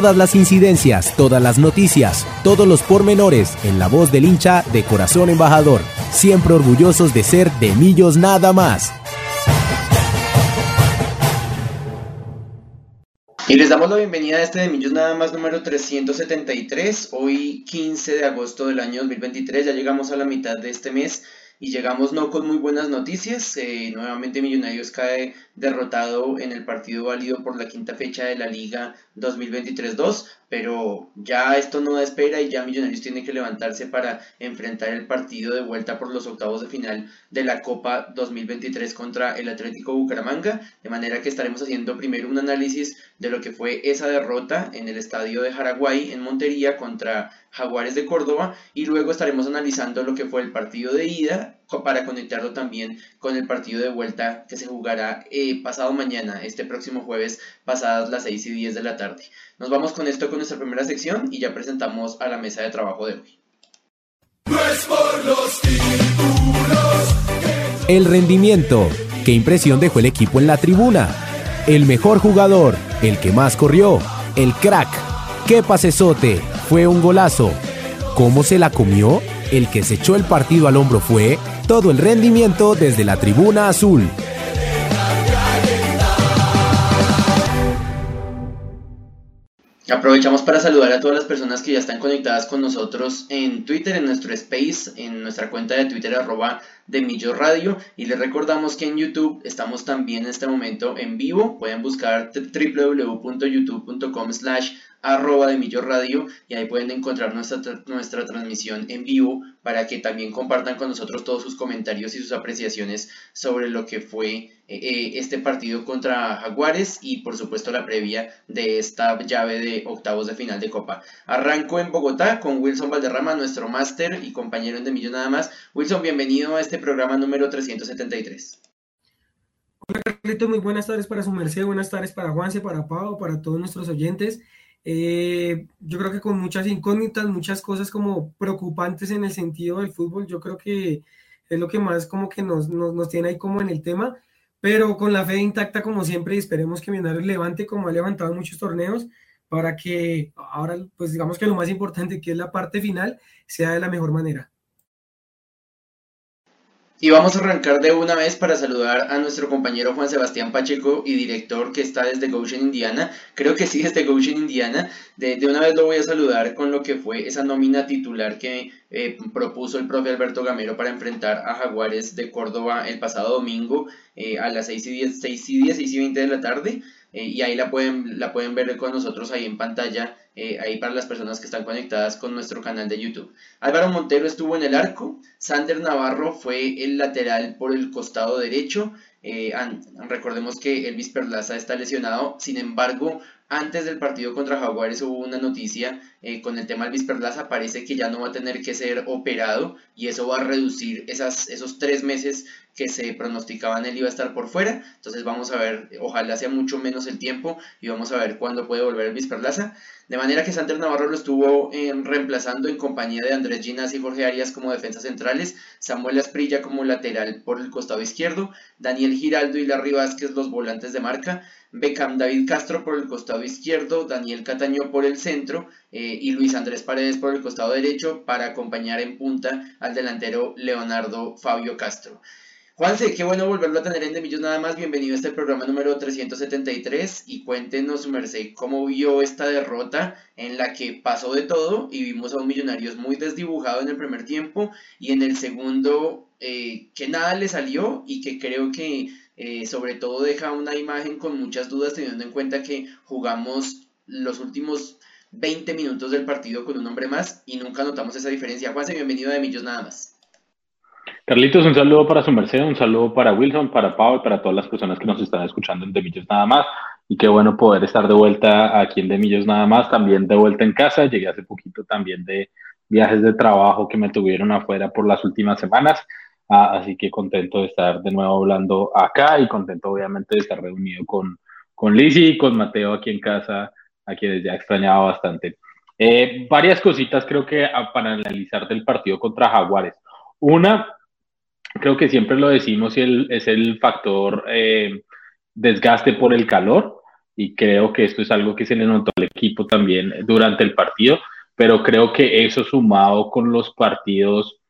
Todas las incidencias, todas las noticias, todos los pormenores en la voz del hincha de corazón embajador. Siempre orgullosos de ser de Millos nada más. Y les damos la bienvenida a este de Millos Nada más número 373, hoy 15 de agosto del año 2023, ya llegamos a la mitad de este mes y llegamos no con muy buenas noticias. Eh, nuevamente Millonarios cae derrotado en el partido válido por la quinta fecha de la Liga 2023-2, pero ya esto no da espera y ya Millonarios tiene que levantarse para enfrentar el partido de vuelta por los octavos de final de la Copa 2023 contra el Atlético Bucaramanga, de manera que estaremos haciendo primero un análisis de lo que fue esa derrota en el estadio de Jaraguay en Montería contra Jaguares de Córdoba y luego estaremos analizando lo que fue el partido de ida para conectarlo también con el partido de vuelta que se jugará eh, pasado mañana, este próximo jueves, pasadas las 6 y 10 de la tarde. Nos vamos con esto con nuestra primera sección y ya presentamos a la mesa de trabajo de hoy. El rendimiento. ¿Qué impresión dejó el equipo en la tribuna? El mejor jugador, el que más corrió, el crack. ¿Qué pasesote? Fue un golazo. ¿Cómo se la comió? El que se echó el partido al hombro fue todo el rendimiento desde la tribuna azul. Aprovechamos para saludar a todas las personas que ya están conectadas con nosotros en Twitter, en nuestro space, en nuestra cuenta de Twitter arroba de Millo Radio y les recordamos que en YouTube estamos también en este momento en vivo, pueden buscar www.youtube.com slash arroba de Millo Radio y ahí pueden encontrar nuestra, nuestra transmisión en vivo para que también compartan con nosotros todos sus comentarios y sus apreciaciones sobre lo que fue eh, eh, este partido contra Jaguares y por supuesto la previa de esta llave de octavos de final de Copa. Arranco en Bogotá con Wilson Valderrama, nuestro máster y compañero De Millo nada más. Wilson, bienvenido a este programa número 373. Hola Carlito, muy buenas tardes para su merced, buenas tardes para Juanse, para Pau, para todos nuestros oyentes. Eh, yo creo que con muchas incógnitas, muchas cosas como preocupantes en el sentido del fútbol, yo creo que es lo que más como que nos, nos, tiene ahí como en el tema, pero con la fe intacta como siempre y esperemos que Millonarios levante como ha levantado muchos torneos para que ahora pues digamos que lo más importante que es la parte final sea de la mejor manera. Y vamos a arrancar de una vez para saludar a nuestro compañero Juan Sebastián Pacheco y director que está desde Goshen, Indiana. Creo que sí, desde Goshen, Indiana. De, de, una vez lo voy a saludar con lo que fue esa nómina titular que eh, propuso el profe Alberto Gamero para enfrentar a Jaguares de Córdoba el pasado domingo eh, a las 6 y 10, 6 y 10, 6 y 20 de la tarde. Eh, y ahí la pueden, la pueden ver con nosotros ahí en pantalla, eh, ahí para las personas que están conectadas con nuestro canal de YouTube. Álvaro Montero estuvo en el arco, Sander Navarro fue el lateral por el costado derecho, eh, recordemos que Elvis Perlaza está lesionado, sin embargo, antes del partido contra Jaguares hubo una noticia con el tema Elvis Perlaza, parece que ya no va a tener que ser operado y eso va a reducir esas, esos tres meses que se pronosticaban él iba a estar por fuera. Entonces vamos a ver, ojalá sea mucho menos el tiempo y vamos a ver cuándo puede volver el Perlaza. De manera que Sander Navarro lo estuvo eh, reemplazando en compañía de Andrés Ginas y Jorge Arias como defensas centrales, Samuel Asprilla como lateral por el costado izquierdo, Daniel Giraldo y Larry Vázquez los volantes de marca, Beckham David Castro por el costado izquierdo, Daniel Cataño por el centro eh, y Luis Andrés Paredes por el costado derecho para acompañar en punta al delantero Leonardo Fabio Castro. Juanse, qué bueno volverlo a tener en De nada más. Bienvenido a este programa número 373 y cuéntenos, merced, cómo vio esta derrota en la que pasó de todo y vimos a un Millonarios muy desdibujado en el primer tiempo y en el segundo eh, que nada le salió y que creo que eh, sobre todo deja una imagen con muchas dudas teniendo en cuenta que jugamos los últimos 20 minutos del partido con un hombre más y nunca notamos esa diferencia. Juanse, bienvenido a De Millos nada más. Carlitos, un saludo para su merced, un saludo para Wilson, para Pau y para todas las personas que nos están escuchando en Demillos Nada más. Y qué bueno poder estar de vuelta aquí en Demillos Nada más, también de vuelta en casa. Llegué hace poquito también de viajes de trabajo que me tuvieron afuera por las últimas semanas. Ah, así que contento de estar de nuevo hablando acá y contento obviamente de estar reunido con, con Lizzy y con Mateo aquí en casa, a quienes ya extrañaba bastante. Eh, varias cositas creo que para analizar del partido contra Jaguares. Una, creo que siempre lo decimos y el, es el factor eh, desgaste por el calor y creo que esto es algo que se le notó al equipo también durante el partido, pero creo que eso sumado con los partidos,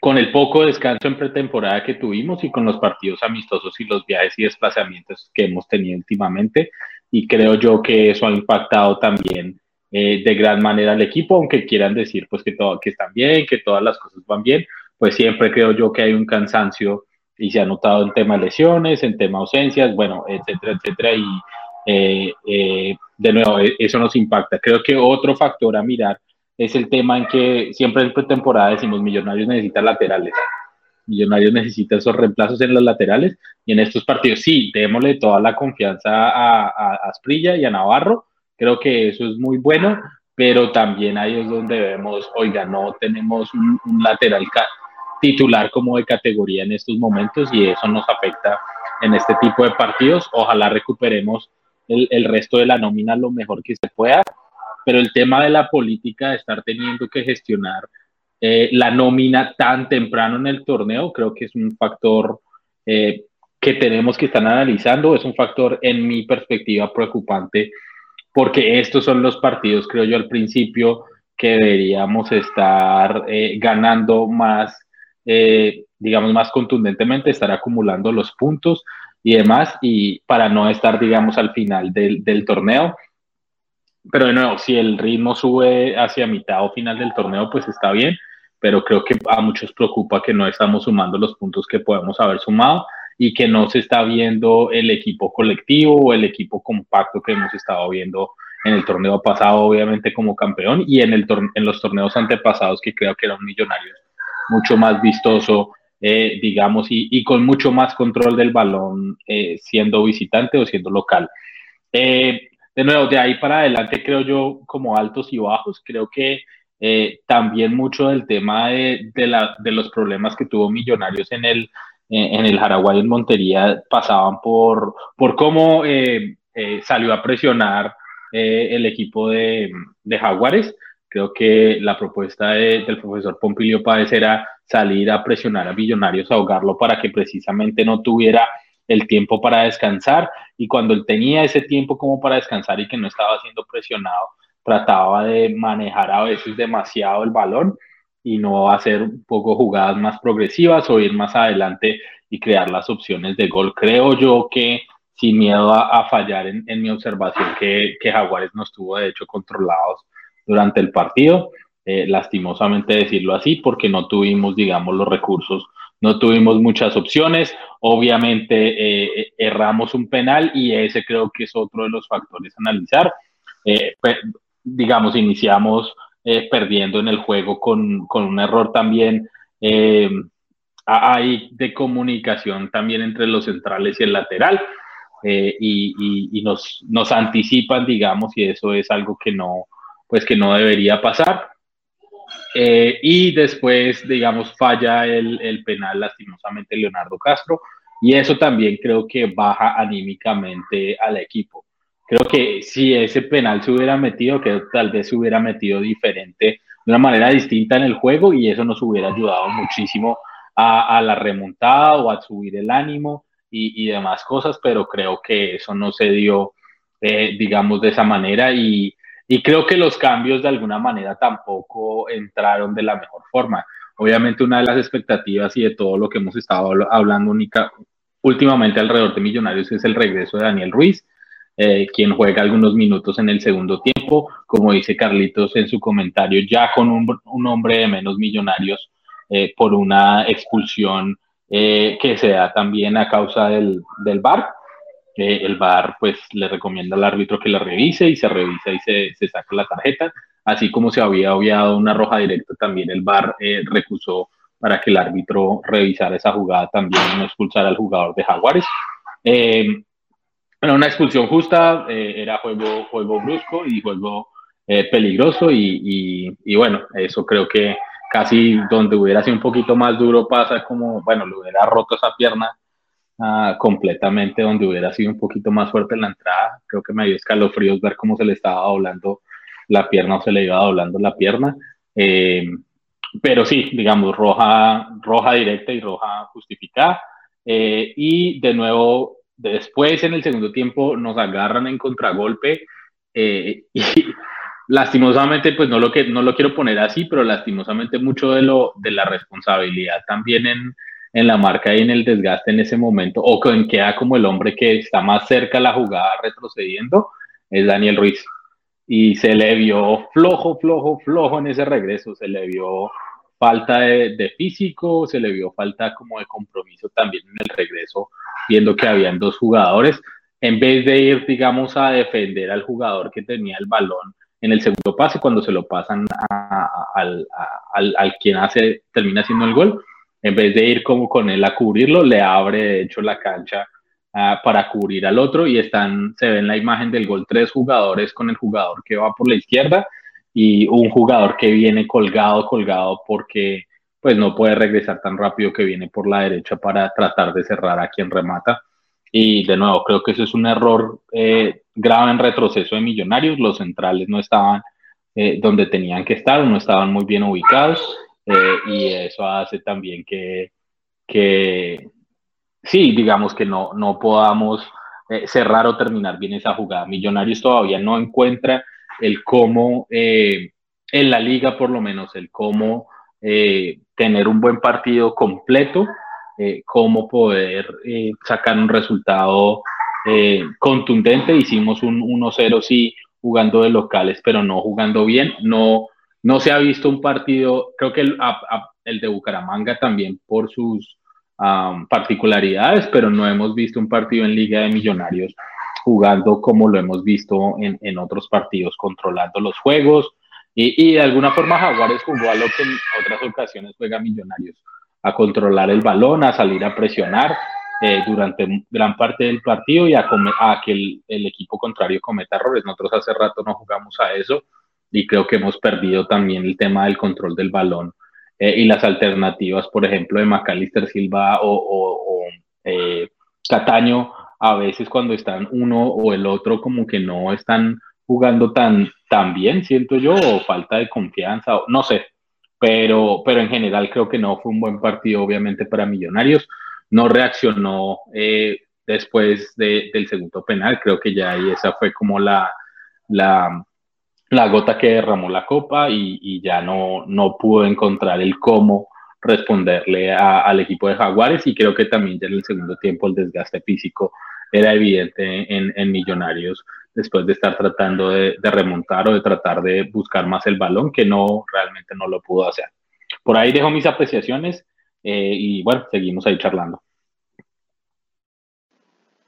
con el poco descanso en pretemporada que tuvimos y con los partidos amistosos y los viajes y desplazamientos que hemos tenido últimamente, y creo yo que eso ha impactado también eh, de gran manera al equipo, aunque quieran decir pues que, todo, que están bien, que todas las cosas van bien, pues siempre creo yo que hay un cansancio y se ha notado en tema lesiones, en tema ausencias, bueno, etcétera, etcétera, y eh, eh, de nuevo, e, eso nos impacta. Creo que otro factor a mirar es el tema en que siempre en pretemporada decimos Millonarios necesitan laterales. Millonarios necesita esos reemplazos en los laterales y en estos partidos sí, démosle toda la confianza a, a, Asprilla y a Navarro. Creo que eso es muy bueno, pero también ahí es donde vemos, oiga, no tenemos un, un lateral titular como de categoría en estos momentos y eso nos afecta en este tipo de partidos. Ojalá recuperemos el, el, resto de la nómina lo mejor que se pueda, pero el tema de la política de estar teniendo que gestionar eh, la nómina tan temprano en el torneo, creo que es un factor eh, que tenemos que estar analizando, es un factor en mi perspectiva preocupante, porque estos son los partidos, creo yo, al principio que deberíamos estar eh, ganando más eh, digamos, más contundentemente, estar acumulando los puntos y demás, y para no estar, digamos, al final del, del torneo. Pero de nuevo, si el ritmo sube hacia mitad o final del torneo, pues está bien, pero creo que a muchos preocupa que no estamos sumando los puntos que podemos haber sumado y que no se está viendo el equipo colectivo o el equipo compacto que hemos estado viendo en el torneo pasado, obviamente como campeón, y en, el en los torneos antepasados que creo que eran millonarios mucho más vistoso, eh, digamos, y, con mucho más control del balón eh, siendo visitante o siendo local. Eh, de nuevo, de ahí para adelante creo yo como altos y bajos, creo que también mucho del tema de, de, los problemas que tuvo Millonarios en el, en el Jaraguay en Montería pasaban por, por cómo salió a presionar el equipo de, de Jaguares Creo que la propuesta del profesor Pompilio Páez era salir a presionar a Millonarios, ahogarlo para que precisamente no tuviera el tiempo para descansar y cuando él tenía ese tiempo como para descansar y que no estaba siendo presionado, trataba de manejar a veces demasiado el balón y no hacer un poco jugadas más progresivas o ir más adelante y crear las opciones de gol. Creo yo que sin miedo a, fallar en, mi observación que, que Jaguares no estuvo de hecho controlados durante el partido. Eh, lastimosamente decirlo así, porque no tuvimos, digamos, los recursos, no tuvimos muchas opciones. Obviamente eh, erramos un penal y ese creo que es otro de los factores a analizar. Eh, digamos, iniciamos perdiendo en el juego con, con un error también hay de comunicación también entre los centrales y el lateral. y, y, y nos, nos anticipan, digamos, y eso es algo que no, pues que no debería pasar. Eh, y después, digamos, falla el, el, penal lastimosamente Leonardo Castro. Y eso también creo que baja anímicamente al equipo. creo que si ese penal se hubiera metido, que tal vez se hubiera metido diferente, de una manera distinta en el juego y eso nos hubiera ayudado muchísimo a, la remontada o a subir el ánimo y, demás cosas, pero creo que eso no se dio, eh, digamos, de esa manera y, y creo que los cambios de alguna manera tampoco entraron de la mejor forma. Obviamente una de las expectativas y de todo lo que hemos estado hablando única, últimamente alrededor de Millonarios es el regreso de Daniel Ruiz, eh, quien juega algunos minutos en el segundo tiempo, como dice Carlitos en su comentario, ya con un, hombre de menos Millonarios eh, por una expulsión eh, que se da también a causa del, del VAR. El VAR pues le recomienda al árbitro que la revise y se revisa y se, saca la tarjeta así como se había obviado una roja directa, también el VAR eh, recusó para que el árbitro revisara esa jugada también y no expulsara al jugador de Jaguares. Eh, una expulsión justa, eh, era juego, juego brusco y juego eh, peligroso y, y, bueno, eso creo que casi donde hubiera sido un poquito más duro pasa como, bueno, le hubiera roto esa pierna ah, completamente, donde hubiera sido un poquito más fuerte en la entrada. Creo que me dio escalofríos ver cómo se le estaba doblando la pierna o se le iba doblando la pierna. Eh, pero sí, digamos, roja, roja directa y roja justificada. Eh, y de nuevo, después en el segundo tiempo nos agarran en contragolpe eh, y lastimosamente, pues no lo, que, no lo quiero poner así, pero lastimosamente mucho de, lo, de la responsabilidad también en, en la marca y en el desgaste en ese momento, o que queda como el hombre que está más cerca a la jugada retrocediendo, es Daniel Ruiz. Y se le vio flojo, flojo, flojo en ese regreso, se le vio falta de, físico, se le vio falta como de compromiso también en el regreso, viendo que habían dos jugadores, en vez de ir, digamos, a defender al jugador que tenía el balón en el segundo pase, cuando se lo pasan al, al, quien hace, termina haciendo el gol, en vez de ir como con él a cubrirlo, le abre de hecho la cancha Ah, para cubrir al otro y están, se ve en la imagen del gol tres jugadores con el jugador que va por la izquierda y un jugador que viene colgado, colgado porque pues no puede regresar tan rápido que viene por la derecha para tratar de cerrar a quien remata. Y de nuevo, creo que eso es un error eh, grave en retroceso de Millonarios. Los centrales no estaban eh, donde tenían que estar, no estaban muy bien ubicados eh, y eso hace también que, que, sí, digamos que no, no podamos eh, cerrar o terminar bien esa jugada. Millonarios todavía no encuentra el cómo, eh, en la liga por lo menos, el cómo eh, tener un buen partido completo, cómo poder sacar un resultado contundente. Hicimos un 1-0, sí, jugando de locales, pero no jugando bien. No, no se ha visto un partido, creo que el de Bucaramanga también por sus particularidades, pero no hemos visto un partido en Liga de Millonarios jugando como lo hemos visto en, en otros partidos, controlando los juegos. Y, y, de alguna forma Jaguares jugó a lo que en otras ocasiones juega Millonarios, a controlar el balón, a salir a presionar eh, durante gran parte del partido y a, que el, el, equipo contrario cometa errores. Nosotros hace rato no jugamos a eso y creo que hemos perdido también el tema del control del balón eh, y las alternativas, por ejemplo, de Macalister Silva o, eh, Cataño, a veces cuando están uno o el otro como que no están jugando tan, tan bien, siento yo, o falta de confianza, no sé, pero, pero en general creo que no fue un buen partido, obviamente, para Millonarios. No reaccionó eh, después del segundo penal, creo que ya ahí esa fue como la, la, la gota que derramó la copa y, ya no, no pudo encontrar el cómo responderle al equipo de Jaguares y creo que también ya en el segundo tiempo el desgaste físico era evidente en, Millonarios después de estar tratando de, remontar o de tratar de buscar más el balón que no realmente no lo pudo hacer. Por ahí dejo mis apreciaciones eh, y bueno, seguimos ahí charlando.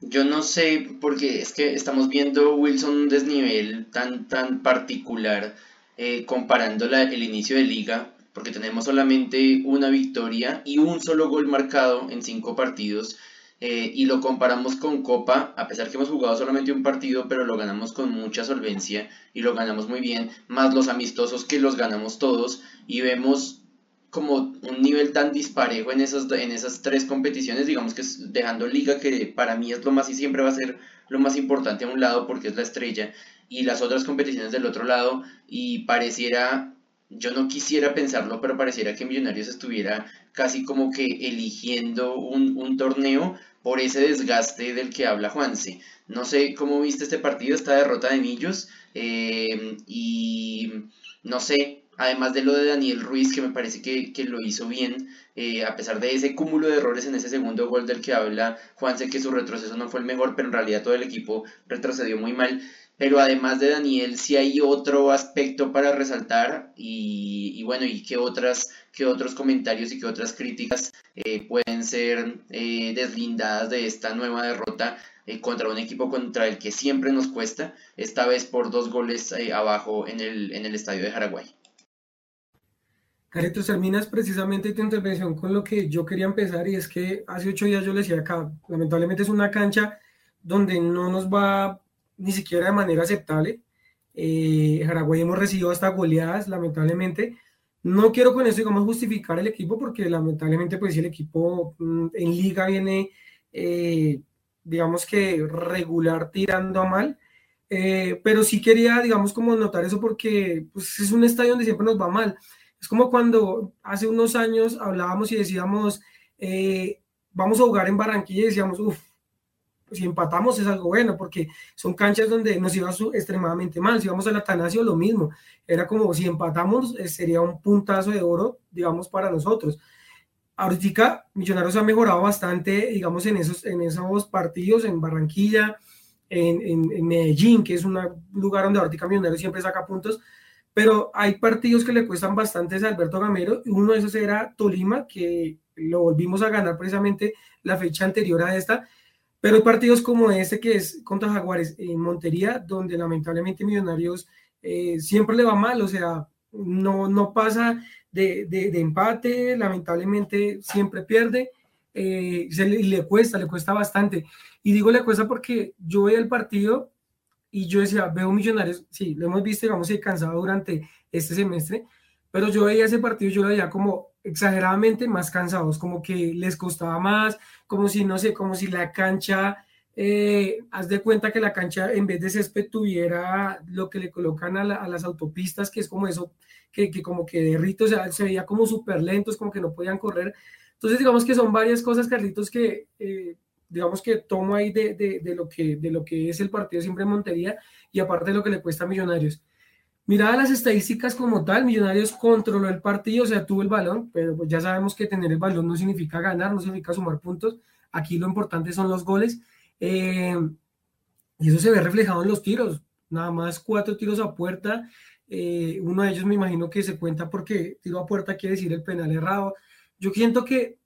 Yo no sé, porque es que estamos viendo Wilson un desnivel tan, tan particular eh, comparando el inicio de liga, porque tenemos solamente una victoria y un solo gol marcado en cinco partidos. Eh, y lo comparamos con Copa, a pesar que hemos jugado solamente un partido, pero lo ganamos con mucha solvencia y lo ganamos muy bien, más los amistosos que los ganamos todos y vemos como un nivel tan disparejo en, esos, en esas tres competiciones, digamos que dejando liga que para mí es lo más y siempre va a ser lo más importante a un lado porque es la estrella y las otras competiciones del otro lado y pareciera, yo no quisiera pensarlo, pero pareciera que Millonarios estuviera casi como que eligiendo un, un torneo por ese desgaste del que habla Juanse. No sé cómo viste este partido, esta derrota de Millos eh, y no sé, además de lo de Daniel Ruiz, que me parece que, lo hizo bien, eh, a pesar de ese cúmulo de errores en ese segundo gol del que habla Juanse, que su retroceso no fue el mejor, pero en realidad todo el equipo retrocedió muy mal. Pero además de Daniel, si hay otro aspecto para resaltar y, bueno, y qué otras, qué otros comentarios y qué otras críticas eh, pueden ser eh, deslindadas de esta nueva derrota contra un equipo contra el que siempre nos cuesta, esta vez por dos goles abajo en el, en el estadio de Jaraguay. Carlitos, terminas precisamente tu intervención con lo que yo quería empezar y es que hace ocho días yo le decía acá, lamentablemente es una cancha donde no nos va ni siquiera de manera aceptable. Eh, Jaraguay hemos recibido hasta goleadas, lamentablemente. No quiero con eso, digamos, justificar el equipo porque lamentablemente pues el equipo mm, en liga viene, eh, digamos que regular tirando a mal. Eh, pero sí quería, digamos, como notar eso porque pues, es un estadio donde siempre nos va mal es como cuando hace unos años hablábamos y decíamos, eh, vamos a jugar en Barranquilla y decíamos, uff, si empatamos es algo bueno, porque son canchas donde nos iba extremadamente mal. Si vamos al Atanasio, lo mismo. Era como si empatamos, eh, sería un puntazo de oro, digamos, para nosotros. Ahorita Millonarios ha mejorado bastante, digamos, en esos, en esos partidos, en Barranquilla, en, en, Medellín, que es un lugar donde ahorita Millonarios siempre saca puntos, pero hay partidos que le cuestan bastante a Alberto Gamero, uno de esos era Tolima, que lo volvimos a ganar precisamente la fecha anterior a esta, pero hay partidos como este que es contra Jaguares en Montería, donde lamentablemente Millonarios eh, siempre le va mal, o sea, no, no pasa de, de, empate, lamentablemente siempre pierde, eh, se le, le, cuesta, le cuesta bastante. Y digo le cuesta porque yo veo el partido y yo decía, veo millonarios, sí, lo hemos visto, digamos, cansado durante este semestre, pero yo veía ese partido, yo lo veía como exageradamente más cansados, como que les costaba más, como si, no sé, como si la cancha, eh, haz de cuenta que la cancha en vez de césped tuviera lo que le colocan a, las autopistas, que es como eso, que, que como que derrito, o sea, se veía como súper lentos, como que no podían correr. Entonces, digamos que son varias cosas, Carlitos, que eh, digamos que tomo ahí de, de, lo que, de lo que es el partido siempre en Montería y aparte de lo que le cuesta a Millonarios. Mirada las estadísticas como tal, Millonarios controló el partido, o sea, tuvo el balón, pero pues ya sabemos que tener el balón no significa ganar, no significa sumar puntos. Aquí lo importante son los goles. Eh, y eso se ve reflejado en los tiros. Nada más cuatro tiros a puerta. Eh, uno de ellos me imagino que se cuenta porque tiro a puerta quiere decir el penal errado. Yo siento que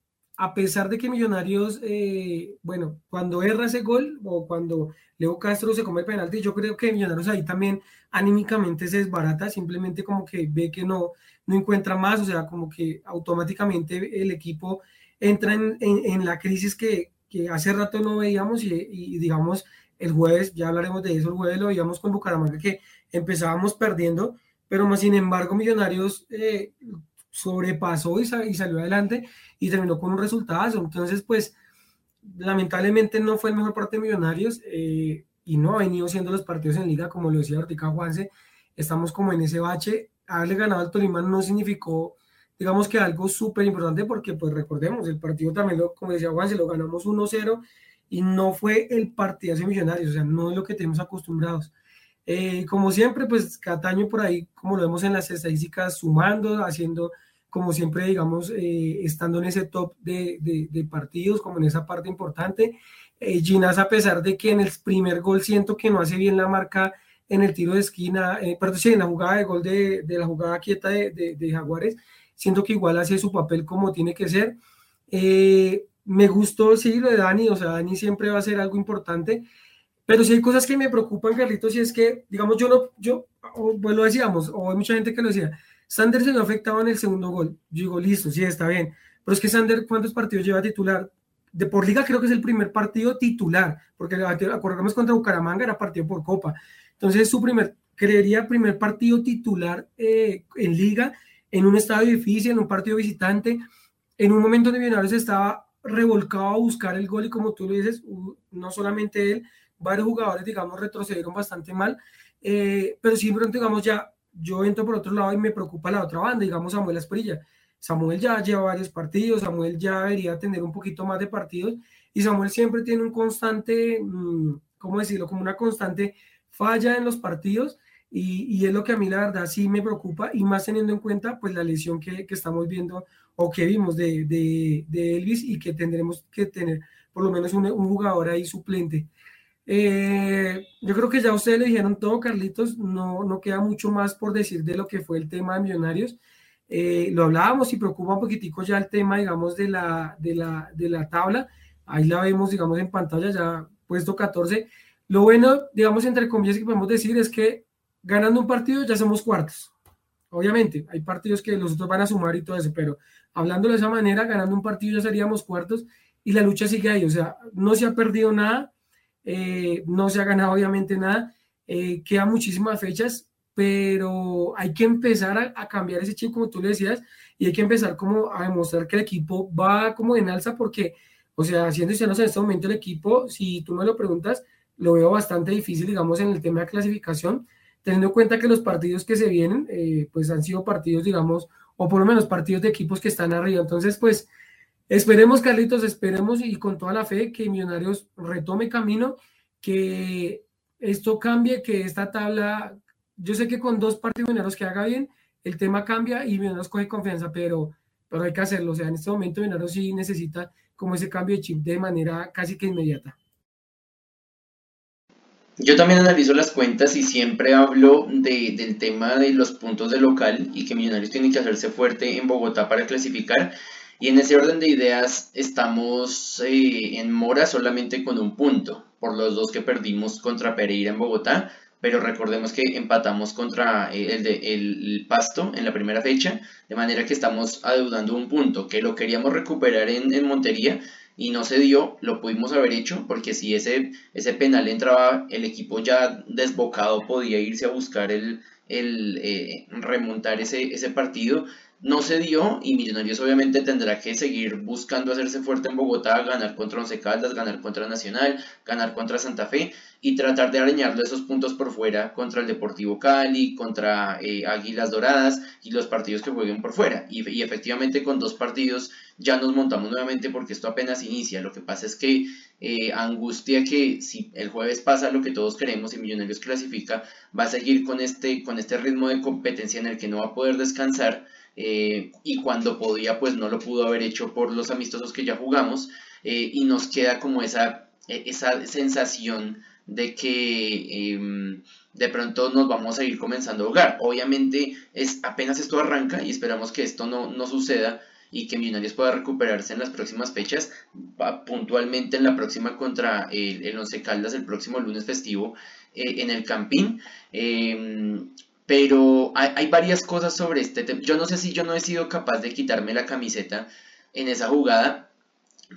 a pesar de que Millonarios, eh, bueno, cuando erra ese gol o cuando Leo Castro se come el penalti, yo creo que Millonarios ahí también anímicamente se desbarata, simplemente como que ve que no, no encuentra más, o sea, como que automáticamente el equipo entra en, la crisis que, hace rato no veíamos y, digamos el jueves, ya hablaremos de eso, el jueves lo veíamos con Bucaramanga que empezábamos perdiendo, pero más sin embargo Millonarios eh, sobrepasó y, salió adelante y terminó con un resultado. Entonces, pues, lamentablemente no fue el mejor parte de Millonarios eh, y no ha venido siendo los partidos en liga, como lo decía Ortica Juanse. Estamos como en ese bache. Haberle ganado al Tolima no significó, digamos que algo súper importante, porque, pues, recordemos, el partido también, lo, como decía Juanse, lo ganamos 1-0 y no fue el partido de Millonarios, o sea, no es lo que tenemos acostumbrados. Eh, como siempre, pues Cataño por ahí, como lo vemos en las estadísticas, sumando, haciendo, como siempre, digamos, eh, estando en ese top de, de, partidos, como en esa parte importante. Eh, Ginas, a pesar de que en el primer gol siento que no hace bien la marca en el tiro de esquina, eh, perdón, sí, en la jugada de gol de, de la jugada quieta de, de, Jaguares, siento que igual hace su papel como tiene que ser. me gustó, sí, lo de Dani, o sea, Dani siempre va a ser algo importante. Pero sí hay cosas que me preocupan, Carlitos, y es que, digamos, yo no, yo, pues lo decíamos, o hay mucha gente que lo decía, Sander se lo afectaba en el segundo gol. Yo digo, listo, sí, está bien. Pero es que Sander, ¿cuántos partidos lleva titular? De por liga creo que es el primer partido titular, porque acordamos contra Bucaramanga era partido por copa. Entonces, su primer, creería, primer partido titular eh, en liga en un estadio difícil, en un partido visitante, en un momento donde Millonarios estaba revolcado a buscar el gol y como tú lo dices, no solamente él, varios jugadores, digamos, retrocedieron bastante mal, eh, pero siempre, digamos, ya yo entro por otro lado y me preocupa la otra banda, digamos, Samuel Asprilla. Samuel ya lleva varios partidos, Samuel ya debería tener un poquito más de partidos y Samuel siempre tiene un constante, mm, ¿cómo decirlo? Como una constante falla en los partidos y, es lo que a mí la verdad sí me preocupa y más teniendo en cuenta pues la lesión que, que estamos viendo o que vimos de, de, de, Elvis y que tendremos que tener por lo menos un, un jugador ahí suplente. Eh, yo creo que ya ustedes le dijeron todo, Carlitos, no, no queda mucho más por decir de lo que fue el tema de Millonarios. Eh, lo hablábamos y preocupa un poquitico ya el tema, digamos, de la, de la, de la tabla. Ahí la vemos, digamos, en pantalla ya puesto 14. Lo bueno, digamos, entre comillas, que podemos decir es que ganando un partido ya somos cuartos. Obviamente, hay partidos que los otros van a sumar y todo eso, pero hablando de esa manera, ganando un partido ya seríamos cuartos y la lucha sigue ahí. O sea, no se ha perdido nada, eh, no se ha ganado obviamente nada, eh, muchísimas fechas, pero hay que empezar a, cambiar ese chip, como tú le decías, y hay que empezar como a demostrar que el equipo va como en alza, porque, o sea, siendo en este momento el equipo, si tú me lo preguntas, lo veo bastante difícil, digamos, en el tema de clasificación, teniendo en cuenta que los partidos que se vienen, eh, pues han sido partidos, digamos, o por lo menos partidos de equipos que están arriba. Entonces, pues, esperemos, Carlitos, esperemos y con toda la fe que Millonarios retome camino, que esto cambie, que esta tabla, yo sé que con dos partidos Millonarios que haga bien, el tema cambia y Millonarios coge confianza, pero, pero hay que hacerlo. O sea, en este momento Millonarios sí necesita como ese cambio de chip de manera casi que inmediata. Yo también analizo las cuentas y siempre hablo de, del tema de los puntos de local y que Millonarios tiene que hacerse fuerte en Bogotá para clasificar. Y en ese orden de ideas estamos eh, en mora solamente con un punto, por los dos que perdimos contra Pereira en Bogotá, pero recordemos que empatamos contra eh, el, de, el Pasto en la primera fecha, de manera que estamos adeudando un punto, que lo queríamos recuperar en, Montería, y no se dio, lo pudimos haber hecho, porque si ese, ese penal entraba, el equipo ya desbocado podía irse a buscar el, el eh, remontar ese, ese partido. No se dio y Millonarios obviamente tendrá que seguir buscando hacerse fuerte en Bogotá, ganar contra Once Caldas, ganar contra Nacional, ganar contra Santa Fe y tratar de arañarle esos puntos por fuera contra el Deportivo Cali, contra eh, Águilas Doradas y los partidos que jueguen por fuera. Y, efectivamente con dos partidos ya nos montamos nuevamente porque esto apenas inicia. Lo que pasa es que eh, angustia que si el jueves pasa lo que todos queremos y Millonarios clasifica, va a seguir con este, con este ritmo de competencia en el que no va a poder descansar eh, y cuando podía pues no lo pudo haber hecho por los amistosos que ya jugamos eh, y nos queda como esa, e, esa sensación de que em, de pronto nos vamos a ir comenzando a jugar. Obviamente es, apenas esto arranca y esperamos que esto no, no suceda y que Millonarios pueda recuperarse en las próximas fechas, puntualmente en la próxima contra el, el Once Caldas el próximo lunes festivo eh, en el Campín. Em, pero hay, varias cosas sobre este tema. Yo no sé si yo no he sido capaz de quitarme la camiseta en esa jugada,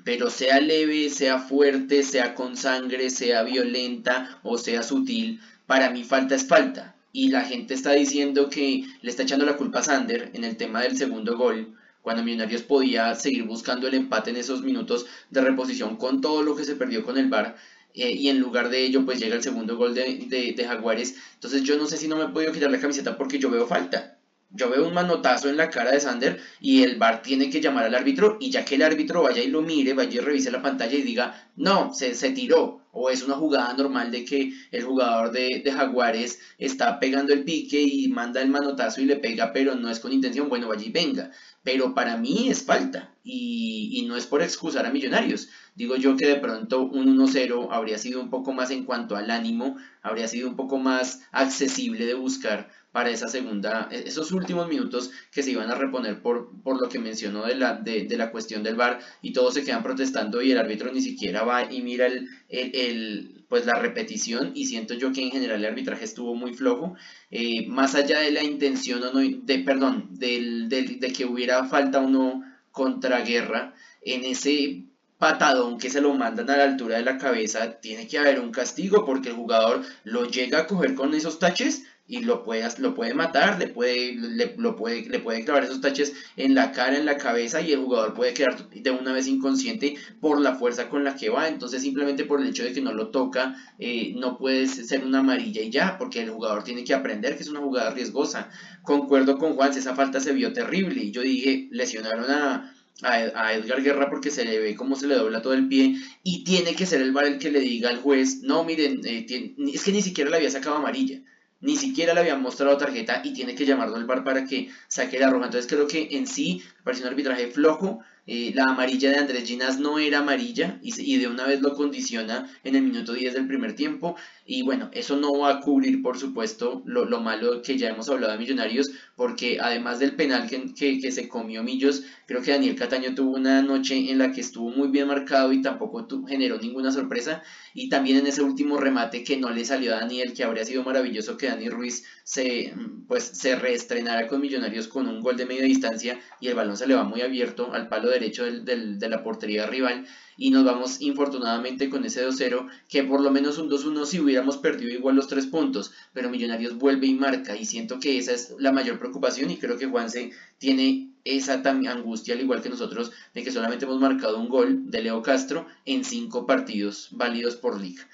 pero sea leve, sea fuerte, sea con sangre, sea violenta o sea sutil, para mí falta es falta. Y la gente está diciendo que le está echando la culpa a Sander en el tema del segundo gol, cuando Millonarios podía seguir buscando el empate en esos minutos de reposición con todo lo que se perdió con el VAR. Eh, y en lugar de ello pues llega el segundo gol de, de, Jaguares. Entonces yo no sé si no me he podido quitar la camiseta porque yo veo falta. Yo veo un manotazo en la cara de Sander y el VAR tiene que llamar al árbitro y ya que el árbitro vaya y lo mire, vaya y revise la pantalla y diga, no, se, se tiró. O es una jugada normal de que el jugador de, Jaguares está pegando el pique y manda el manotazo y le pega, pero no es con intención, bueno, vaya y venga pero para mí es falta y, no es por excusar a Millonarios. Digo yo que de pronto un 1-0 habría sido un poco más en cuanto al ánimo, habría sido un poco más accesible de buscar para esa segunda, e, esos últimos minutos que se iban a reponer por, por lo que mencionó de la, de, la cuestión del VAR y todos se quedan protestando y el árbitro ni siquiera va y mira el, el, pues la repetición y siento yo que en general el arbitraje estuvo muy flojo, eh, más allá de la intención o no, de, perdón, del, del, de que hubiera falta uno contra guerra, en ese patadón que se lo mandan a la altura de la cabeza, tiene que haber un castigo porque el jugador lo llega a coger con esos taches y lo puede, lo puede matar, le puede, le, lo puede, le puede clavar esos taches en la cara, en la cabeza y el jugador puede quedar de una vez inconsciente por la fuerza con la que va. Entonces simplemente por el hecho de que no lo toca, eh, no puede ser una amarilla y ya, porque el jugador tiene que aprender que es una jugada riesgosa. Concuerdo con Juan, esa falta se vio terrible y yo dije, lesionaron a, a, Edgar Guerra porque se le ve cómo se le dobla todo el pie y tiene que ser el bar el que le diga al juez, no, miren, eh, es que ni siquiera le había sacado amarilla ni siquiera le habían mostrado tarjeta y tiene que llamarlo al bar para que saque la roja. Entonces creo que en sí pareció un arbitraje flojo. Eh, la amarilla de Andrés Ginas no era amarilla y, y, de una vez lo condiciona en el minuto 10 del primer tiempo. Y bueno, eso no va a cubrir, por supuesto, lo, lo malo que ya hemos hablado de Millonarios, porque además del penal que, que, se comió Millos, creo que Daniel Cataño tuvo una noche en la que estuvo muy bien marcado y tampoco generó ninguna sorpresa. Y también en ese último remate que no le salió a Daniel, que habría sido maravilloso que Dani Ruiz se, pues, se reestrenara con Millonarios con un gol de media distancia y el balón se le va muy abierto al palo derecho de la portería rival y nos vamos infortunadamente con ese 2-0, que por lo menos un 2-1 si hubiéramos perdido igual los tres puntos, pero Millonarios vuelve y marca y siento que esa es la mayor preocupación y creo que Juanse tiene esa angustia al igual que nosotros de que solamente hemos marcado un gol de Leo Castro en cinco partidos válidos por liga.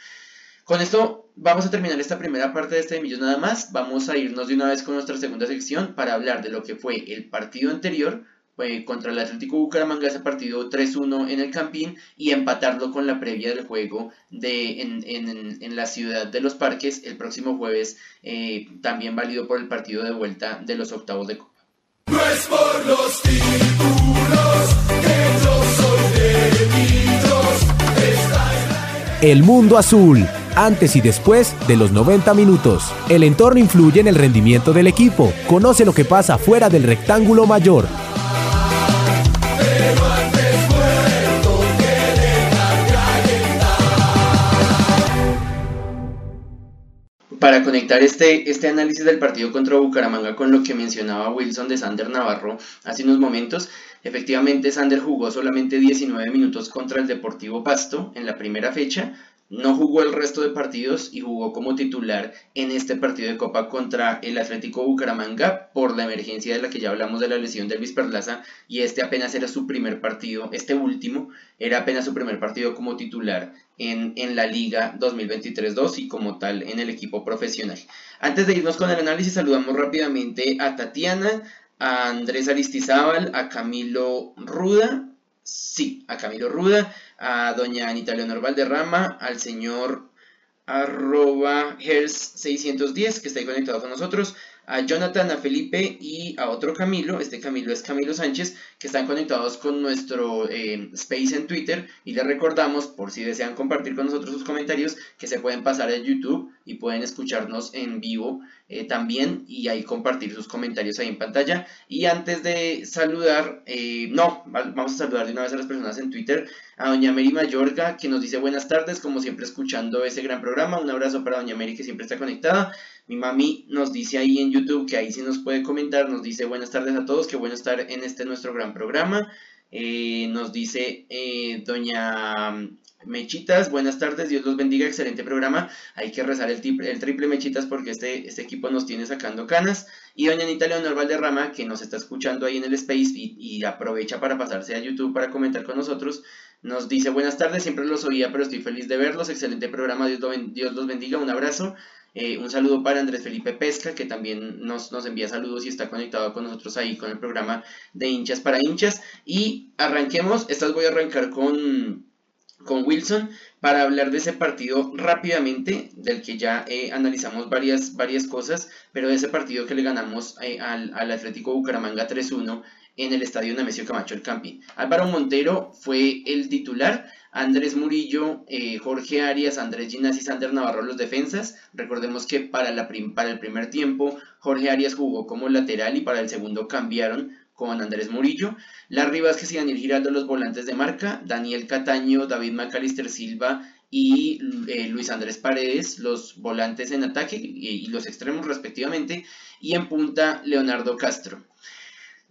Con esto vamos a terminar esta primera parte de este de nada más. Vamos a irnos de una vez con nuestra segunda sección para hablar de lo que fue el partido anterior, contra el Atlético Bucaramanga ese partido 3-1 en el Campín y empatarlo con la previa del juego de, en, la ciudad de los parques el próximo jueves, eh, también válido por el partido de vuelta de los octavos de Copa. El mundo azul, antes y después de los 90 minutos. El entorno influye en el rendimiento del equipo. Conoce lo que pasa fuera del rectángulo mayor. Para conectar este, este análisis del partido contra Bucaramanga con lo que mencionaba Wilson de Sander Navarro hace unos momentos, efectivamente Sander jugó solamente 19 minutos contra el Deportivo Pasto en la primera fecha, no jugó el resto de partidos y jugó como titular en este partido de Copa contra el Atlético Bucaramanga por la emergencia de la que ya hablamos de la lesión de Luis Perlaza y este apenas era su primer partido, este último era apenas su primer partido como titular en, en la Liga 2023-2 y como tal en el equipo profesional. Antes de irnos con el análisis saludamos rápidamente a Tatiana, a Andrés Aristizábal, a Camilo Ruda, sí, a Camilo Ruda, a doña Anita Leonor Valderrama, al señor arroba hers610 que está ahí conectado con nosotros, a Jonathan, a Felipe y a otro Camilo, este Camilo es Camilo Sánchez, que están conectados con nuestro eh, space en Twitter y les recordamos, por si desean compartir con nosotros sus comentarios, que se pueden pasar a YouTube y pueden escucharnos en vivo eh, también y ahí compartir sus comentarios ahí en pantalla. Y antes de saludar, eh, no, vamos a saludar de una vez a las personas en Twitter, a doña Mary Mayorga, que nos dice buenas tardes, como siempre escuchando ese gran programa, un abrazo para doña Mary que siempre está conectada. Mi mami nos dice ahí en YouTube que ahí sí nos puede comentar, nos dice buenas tardes a todos, qué bueno estar en este nuestro gran programa. Eh, nos dice eh, doña Mechitas, buenas tardes, Dios los bendiga, excelente programa. Hay que rezar el, triple, Mechitas porque este, este equipo nos tiene sacando canas. Y doña Anita Leonor Valderrama, que nos está escuchando ahí en el Space y, aprovecha para pasarse a YouTube para comentar con nosotros, nos dice buenas tardes, siempre los oía, pero estoy feliz de verlos, excelente programa, Dios los bendiga, un abrazo. Eh, un saludo para Andrés Felipe Pesca, que también nos, nos, envía saludos y está conectado con nosotros ahí con el programa de hinchas para hinchas. Y arranquemos, estas voy a arrancar con, con Wilson para hablar de ese partido rápidamente, del que ya eh, analizamos varias, varias cosas, pero de ese partido que le ganamos eh, al, al Atlético Bucaramanga 3-1 en el estadio Nemesio Camacho el Camping. Álvaro Montero fue el titular Andrés Murillo, eh, Jorge Arias, Andrés Ginas y Sander Navarro los defensas. Recordemos que para el primer tiempo Jorge Arias jugó como lateral y para el segundo cambiaron con Andrés Murillo. Larry Vázquez y Daniel Giraldo los volantes de marca. Daniel Cataño, David Macalister Silva y eh, Luis Andrés Paredes los volantes en ataque y los extremos respectivamente. Y en punta Leonardo Castro.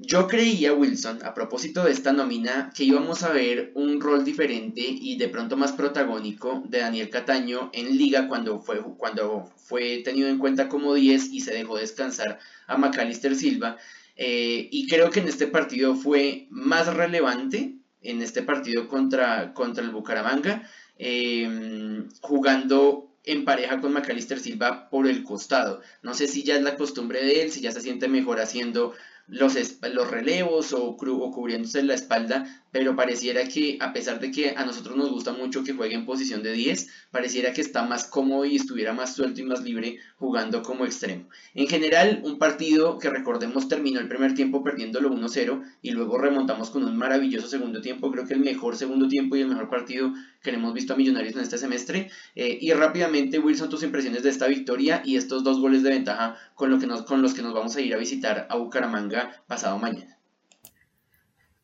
Yo creía, Wilson, a propósito de esta nómina, que íbamos a ver un rol diferente y de pronto más protagónico de Daniel Cataño en liga cuando fue, cuando fue tenido en cuenta como 10 y se dejó descansar a Macalister Silva. Eh, y creo que en este partido fue más relevante, en este partido contra, contra el Bucaramanga, eh, jugando en pareja con Macalister Silva por el costado. No sé si ya es la costumbre de él, si ya se siente mejor haciendo los, los relevos o, o cubriéndose la espalda, pero pareciera que a pesar de que a nosotros nos gusta mucho que juegue en posición de 10, pareciera que está más cómodo y estuviera más suelto y más libre jugando como extremo. En general, un partido que recordemos terminó el primer tiempo perdiéndolo 1-0 y luego remontamos con un maravilloso segundo tiempo, creo que el mejor segundo tiempo y el mejor partido que hemos visto a Millonarios en este semestre. Eh, y rápidamente, Wilson, tus impresiones de esta victoria y estos dos goles de ventaja con, lo que nos, con los que nos vamos a ir a visitar a Bucaramanga pasado mañana.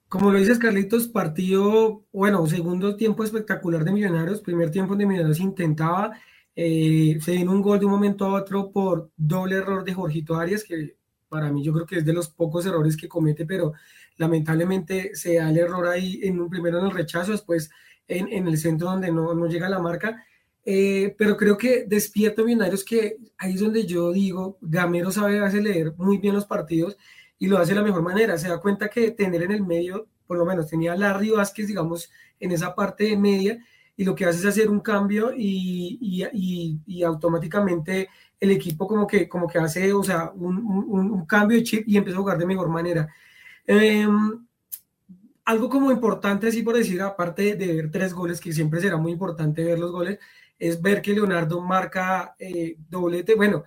Como lo dices, Carlitos, partido, bueno, segundo tiempo espectacular de Millonarios, primer tiempo de Millonarios intentaba, eh, se vino un gol de un momento a otro por doble error de Jorgito Arias, que para mí yo creo que es de los pocos errores que comete, pero lamentablemente se da el error ahí en un primero en el rechazo, después en, en el centro donde no, no llega la marca. Eh, pero creo que despierta Millonarios que ahí es donde yo digo, Gamero sabe hacer leer muy bien los partidos y lo hace de la mejor manera. Se da cuenta que tener en el medio, por lo menos tenía a Larry Vázquez, digamos, en esa parte media, y lo que hace es hacer un cambio y, y, y, automáticamente el equipo como que, como que hace, o sea, un, un, cambio de chip y empieza a jugar de mejor manera. Eh, algo como importante, así por decir, aparte de ver tres goles, que siempre será muy importante ver los goles, es ver que Leonardo marca eh, doblete, bueno,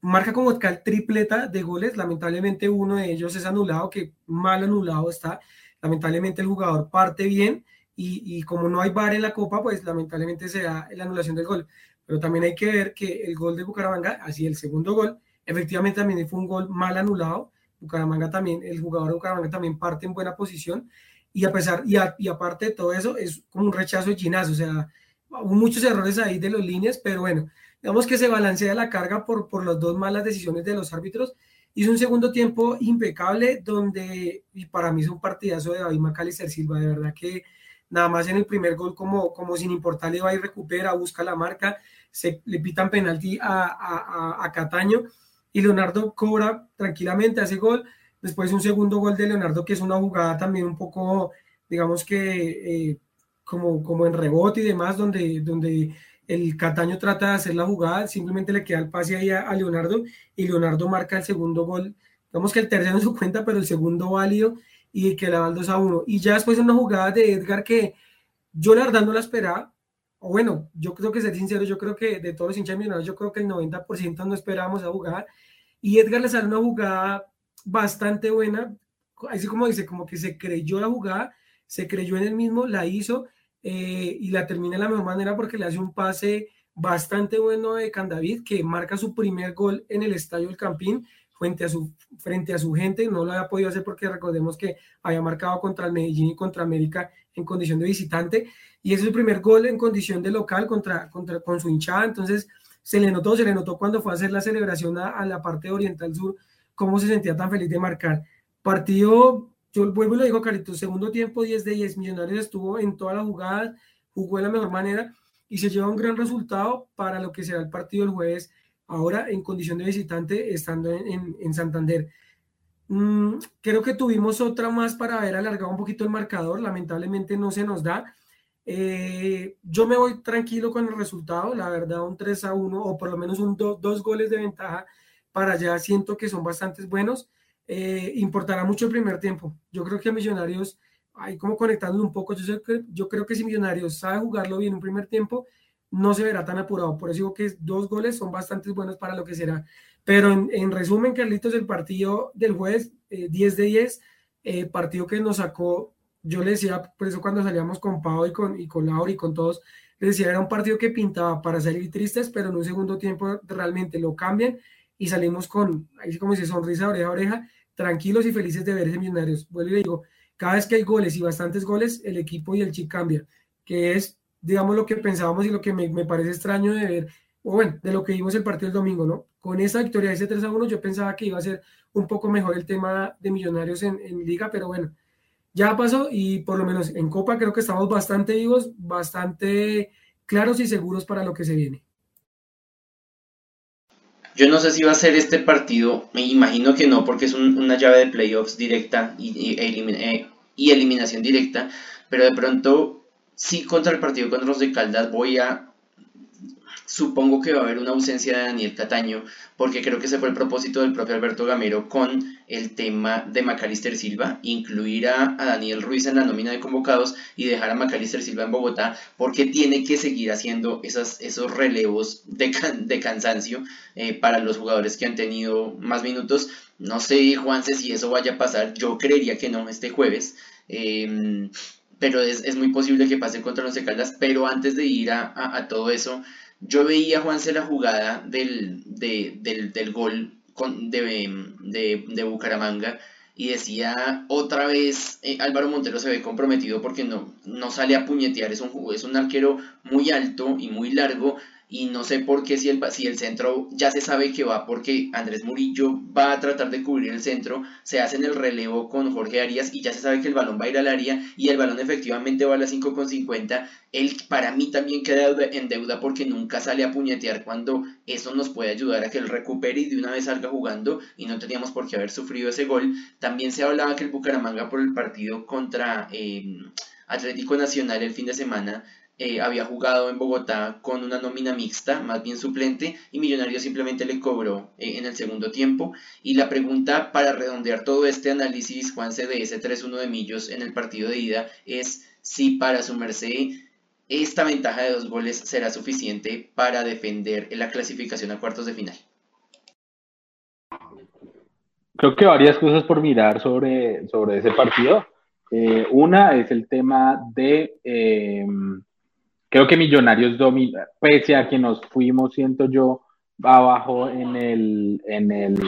marca como tal tripleta de goles, lamentablemente uno de ellos es anulado, que mal anulado está, lamentablemente el jugador parte bien y, y como no hay bar en la copa, pues lamentablemente se da la anulación del gol, pero también hay que ver que el gol de Bucaramanga, así el segundo gol, efectivamente también fue un gol mal anulado, Bucaramanga también, el jugador de Bucaramanga también parte en buena posición, y a pesar, y, y aparte de todo eso, es como un rechazo de Ginazo, o sea, hubo muchos errores ahí de los líneas, pero bueno, digamos que se balancea la carga por, por las dos malas decisiones de los árbitros. Hizo un segundo tiempo impecable donde, y para mí es un partidazo de David Macalister Silva, de verdad que nada más en el primer gol como, como sin importarle va y recupera, busca la marca, se le pitan penalti a, a, a, Cataño y Leonardo cobra tranquilamente, hace gol, después un segundo gol de Leonardo que es una jugada también un poco, digamos que eh, como, como en rebote y demás, donde, donde el Cataño trata de hacer la jugada, simplemente le queda el pase ahí a, Leonardo y Leonardo marca el segundo gol. Digamos que el tercero en su cuenta, pero el segundo válido y que la va 2 a 1. Y ya después una jugada de Edgar que yo la verdad no la esperaba. O bueno, yo creo que ser sincero, yo creo que de todos los hinchas millonarios, yo creo que el 90% no esperábamos a jugar. Y Edgar le sale una jugada bastante buena, así como dice, como que se creyó la jugada, se creyó en el mismo, la hizo eh, y la termina de la mejor manera porque le hace un pase bastante bueno de Candavid que marca su primer gol en el Estadio del Campín frente a su, frente a su gente, no lo había podido hacer porque recordemos que había marcado contra el Medellín y contra América en condición de visitante. Y es el primer gol en condición de local contra, contra con su hinchada, entonces se le notó, se le notó cuando fue a hacer la celebración a, a la parte oriental sur, cómo se sentía tan feliz de marcar. Partido yo vuelvo y lo digo, Carito, segundo tiempo 10 de 10, Millonarios estuvo en toda la jugada, jugó de la mejor manera y se lleva un gran resultado para lo que será el partido el jueves, ahora en condición de visitante, estando en, en, Santander. Mm, creo que tuvimos otra más para haber alargado un poquito el marcador, lamentablemente no se nos da. Eh, yo me voy tranquilo con el resultado, la verdad, un 3 a 1 o por lo menos un dos goles de ventaja para allá, siento que son bastante buenos eh, importará mucho el primer tiempo. Yo creo que a Millonarios, ahí como conectando un poco, yo, yo creo que si Millonarios sabe jugarlo bien un primer tiempo, no se verá tan apurado. Por eso digo que dos goles son bastante buenos para lo que será. Pero en, en resumen, Carlitos, el partido del jueves, 10 eh, de 10, eh, partido que nos sacó, yo le decía, por eso cuando salíamos con Pau y con, y con Laura y con todos, les decía, era un partido que pintaba para salir tristes, pero en un segundo tiempo realmente lo cambian y salimos con, ahí como dice, sonrisa oreja a oreja tranquilos y felices de ver ese Millonarios. Vuelvo y digo, cada vez que hay goles y bastantes goles, el equipo y el chip cambia, que es, digamos, lo que pensábamos y lo que me, parece extraño de ver o bueno, de lo que vimos el partido el domingo, ¿no? Con esa victoria de ese 3 a 1, yo pensaba que iba a ser un poco mejor el tema de Millonarios en, en Liga, pero bueno, ya pasó y por lo menos en Copa creo que estamos bastante vivos, bastante claros y seguros para lo que se viene. Yo no sé si va a ser este partido, me imagino que no, porque es una llave de playoffs directa y, e y eliminación directa, pero de pronto sí contra el partido contra los de Caldas voy a Supongo que va a haber una ausencia de Daniel Cataño, porque creo que ese fue el propósito del propio Alberto Gamero con el tema de Macalister Silva, incluir a, Daniel Ruiz en la nómina de convocados y dejar a Macalister Silva en Bogotá, porque tiene que seguir haciendo esos relevos de, de cansancio eh, para los jugadores que han tenido más minutos. No sé, Juanse, si eso vaya a pasar, yo creería que no este jueves. Em, pero es, muy posible que pase contra de Caldas, pero antes de ir a todo eso, yo veía a Juanse la jugada del, del, gol con, de, de, Bucaramanga y decía otra vez eh, Álvaro Montero se ve comprometido porque no, no sale a puñetear, es un, es un arquero muy alto y muy largo y no sé por qué si el, si el centro ya se sabe que va porque Andrés Murillo va a tratar de cubrir el centro, se hace en el relevo con Jorge Arias y ya se sabe que el balón va a ir al área y el balón efectivamente va a las 5,50. Él para mí también queda en deuda porque nunca sale a puñetear cuando eso nos puede ayudar a que él recupere y de una vez salga jugando y no teníamos por qué haber sufrido ese gol. También se hablaba que el Bucaramanga por el partido contra... Eh, Atlético Nacional el fin de semana eh, había jugado en Bogotá con una nómina mixta, más bien suplente, y Millonarios simplemente le cobró eh, en el segundo tiempo. Y la pregunta para redondear todo este análisis, Juanse, de ese 3-1 de Millos en el partido de ida, es si para su merced esta ventaja de dos goles será suficiente para defender la clasificación a cuartos de final. Creo que varias cosas por mirar sobre, sobre ese partido. Eh, una es el tema de Creo que Millonarios domina, pese a que nos fuimos, siento yo, abajo en el, en el,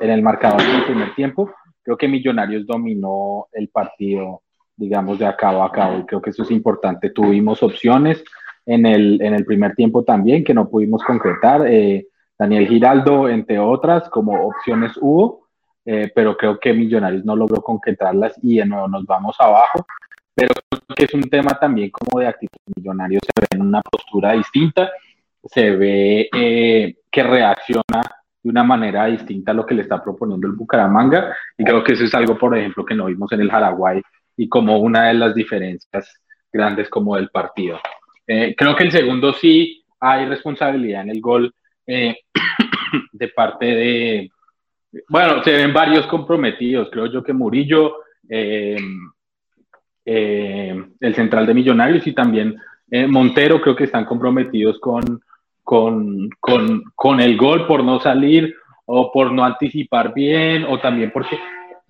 en el marcador del primer tiempo, creo que Millonarios dominó el partido, digamos, de acabo a cabo, y creo que eso es importante. Tuvimos opciones en el, en el primer tiempo también que no pudimos concretar. Eh, Daniel Giraldo, entre otras, como opciones hubo, eh, pero creo que Millonarios no logró concretarlas y de nuevo nos vamos abajo pero creo que es un tema también como de actitud millonario, se ve en una postura distinta, se ve eh, que reacciona de una manera distinta a lo que le está proponiendo el Bucaramanga, y creo que eso es algo, por ejemplo, que no vimos en el Paraguay y como una de las diferencias grandes como del partido. Eh, creo que el segundo sí hay responsabilidad en el gol eh, de parte de, bueno, se ven varios comprometidos, creo yo que Murillo eh, el central de Millonarios y también eh, Montero creo que están comprometidos con, con, con, con, el gol por no salir o por no anticipar bien o también porque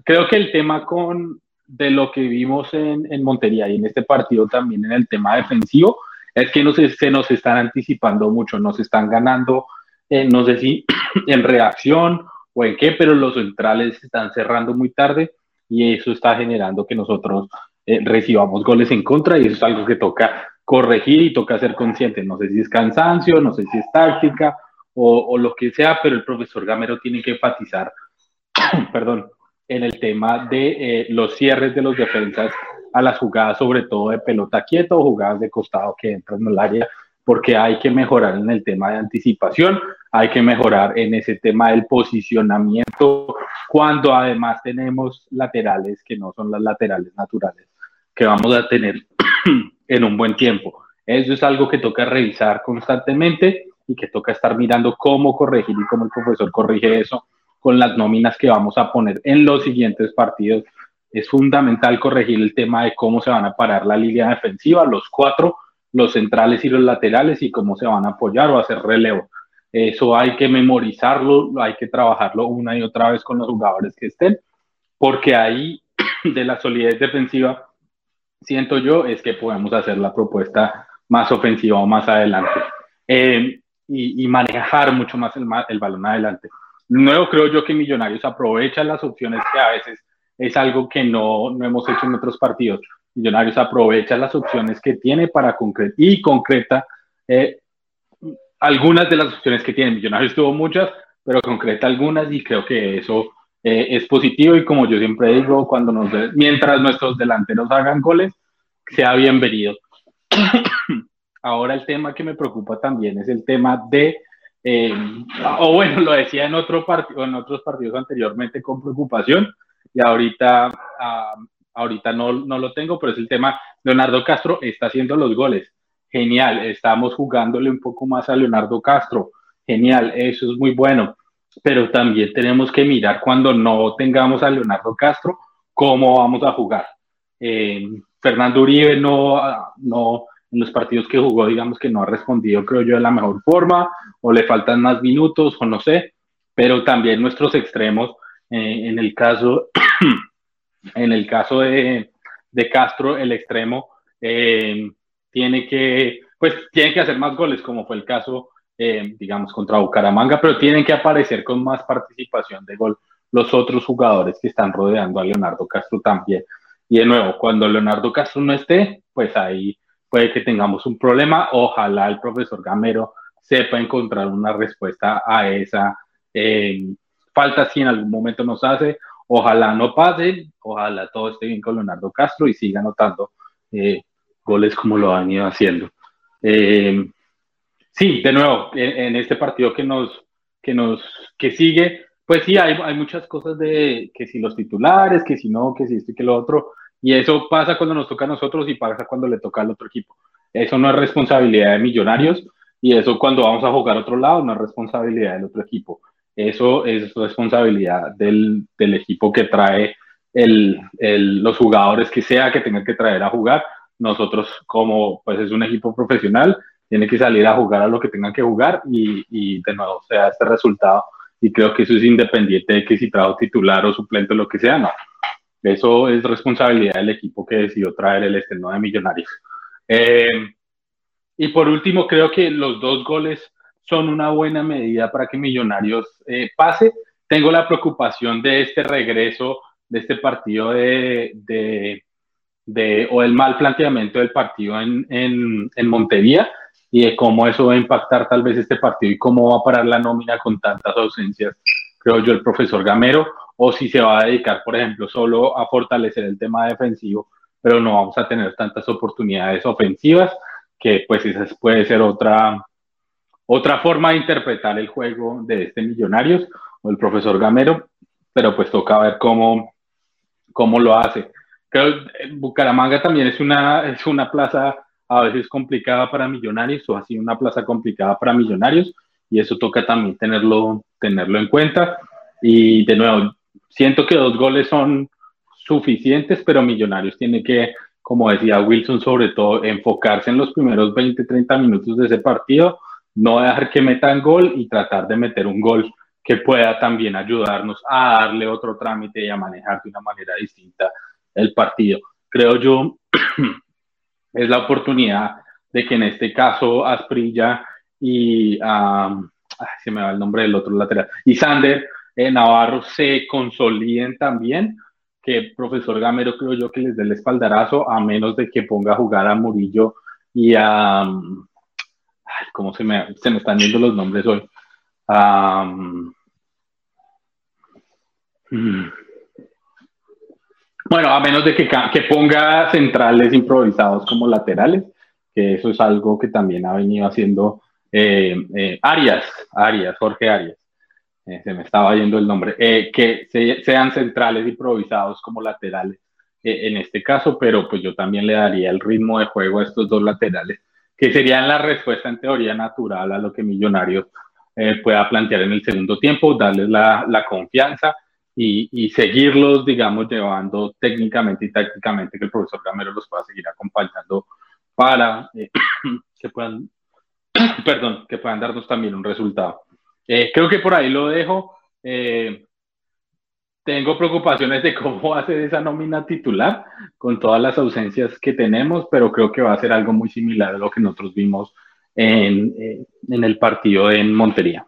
creo que el tema con de lo que vimos en, Montería y en este partido también en el tema defensivo es que no se, se nos están anticipando mucho, nos están ganando, eh, no sé si en reacción o en qué, pero los centrales están cerrando muy tarde y eso está generando que nosotros eh, recibamos goles en contra y eso es algo que toca corregir y toca ser consciente. No sé si es cansancio, no sé si es táctica o, lo que sea, pero el profesor Gamero tiene que enfatizar, perdón, en el tema de eh, los cierres de los defensas a las jugadas, sobre todo de pelota quieto o jugadas de costado que entran en el área, porque hay que mejorar en el tema de anticipación, hay que mejorar en ese tema del posicionamiento, cuando además tenemos laterales que no son las laterales naturales que vamos a tener en un buen tiempo. Eso es algo que toca revisar constantemente y que toca estar mirando cómo corregir y cómo el profesor corrige eso con las nóminas que vamos a poner en los siguientes partidos. Es fundamental corregir el tema de cómo se van a parar la línea defensiva, los cuatro, los centrales y los laterales y cómo se van a apoyar o hacer relevo. Eso hay que memorizarlo, hay que trabajarlo una y otra vez con los jugadores que estén, porque ahí de la solidez defensiva siento yo, es que podemos hacer la propuesta más ofensiva o más adelante eh, y, manejar mucho más el, el balón adelante. Nuevo creo yo que Millonarios aprovecha las opciones que a veces es algo que no, no hemos hecho en otros partidos. Millonarios aprovecha las opciones que tiene para concretar y concreta eh, algunas de las opciones que tiene. Millonarios tuvo muchas, pero concreta algunas y creo que eso eh, es positivo y como yo siempre digo, cuando nos mientras nuestros delanteros hagan goles, sea bienvenido. Ahora el tema que me preocupa también es el tema de, eh, o bueno, lo decía en, otro partido, en otros partidos anteriormente con preocupación y ahorita, ah, ahorita no, no lo tengo, pero es el tema, Leonardo Castro está haciendo los goles. Genial, estamos jugándole un poco más a Leonardo Castro. Genial, eso es muy bueno. Pero también tenemos que mirar cuando no tengamos a Leonardo Castro, cómo vamos a jugar. Eh, Fernando Uribe no, no, en los partidos que jugó, digamos que no ha respondido, creo yo, de la mejor forma, o le faltan más minutos, o no sé, pero también nuestros extremos, eh, en el caso, en el caso de, de Castro, el extremo, eh, tiene que, pues, tiene que hacer más goles, como fue el caso, eh, digamos, contra Bucaramanga, pero tienen que aparecer con más participación de gol los otros jugadores que están rodeando a Leonardo Castro también. Y de nuevo, cuando Leonardo Castro no esté, pues ahí puede que tengamos un problema. Ojalá el profesor Gamero sepa encontrar una respuesta a esa eh, falta si en algún momento nos hace. Ojalá no pase, ojalá todo esté bien con Leonardo Castro y siga anotando eh, goles como lo han ido haciendo. Sí, de nuevo, en, este partido que nos, que nos, que sigue, pues sí, hay, hay muchas cosas de que si los titulares, que si no, que si esto que lo otro, y eso pasa cuando nos toca a nosotros y pasa cuando le toca al otro equipo. Eso no es responsabilidad de Millonarios y eso cuando vamos a jugar a otro lado no es responsabilidad del otro equipo. Eso es responsabilidad del, del equipo que trae el, el, los jugadores que sea que tengan que traer a jugar. Nosotros, como pues es un equipo profesional, tiene que salir a jugar a lo que tengan que jugar y, y de nuevo sea este resultado. Y creo que eso es independiente de que si trajo titular o suplente o lo que sea, no. Eso es responsabilidad del equipo que decidió traer el estreno de Millonarios. Eh, y por último, creo que los dos goles son una buena medida para que Millonarios eh, pase. Tengo la preocupación de este regreso, de este partido de, de, de o el mal planteamiento del partido en, en, en, Montería y de cómo eso va a impactar tal vez este partido y cómo va a parar la nómina con tantas ausencias, creo yo, el profesor Gamero o si se va a dedicar, por ejemplo, solo a fortalecer el tema defensivo, pero no vamos a tener tantas oportunidades ofensivas, que pues esa puede ser otra, otra forma de interpretar el juego de este Millonarios o el profesor Gamero, pero pues toca ver cómo, cómo lo hace. Creo que Bucaramanga también es una, es una plaza a veces complicada para Millonarios o así una plaza complicada para Millonarios y eso toca también tenerlo, tenerlo en cuenta. Y de nuevo, siento que dos goles son suficientes, pero Millonarios tiene que, como decía Wilson, sobre todo enfocarse en los primeros 20, 30 minutos de ese partido, no dejar que metan gol y tratar de meter un gol que pueda también ayudarnos a darle otro trámite y a manejar de una manera distinta el partido. Creo yo, es la oportunidad de que en este caso Asprilla y se me va el nombre del otro lateral, y Sander eh, Navarro se consoliden también, que profesor Gamero creo yo que les dé el espaldarazo, a menos de que ponga a jugar a Murillo y a... Ay, ¿Cómo se me, se me están yendo los nombres hoy? Mm. Bueno, a menos de que, ponga centrales improvisados como laterales, que eso es algo que también ha venido haciendo eh, eh, Arias, Arias, Jorge Arias. Eh, se me estaba yendo el nombre, eh, que sean centrales improvisados como laterales eh, en este caso, pero pues yo también le daría el ritmo de juego a estos dos laterales, que serían la respuesta en teoría natural a lo que Millonarios pueda plantear en el segundo tiempo, darles la confianza y, seguirlos, digamos, llevando técnicamente y tácticamente que el profesor Gamero los pueda seguir acompañando para que puedan, perdón, que puedan darnos también un resultado. Eh, creo que por ahí lo dejo. Eh, tengo preocupaciones de cómo va a ser esa nómina titular con todas las ausencias que tenemos, pero creo que va a ser algo muy similar a lo que nosotros vimos en, eh, en el partido en Montería.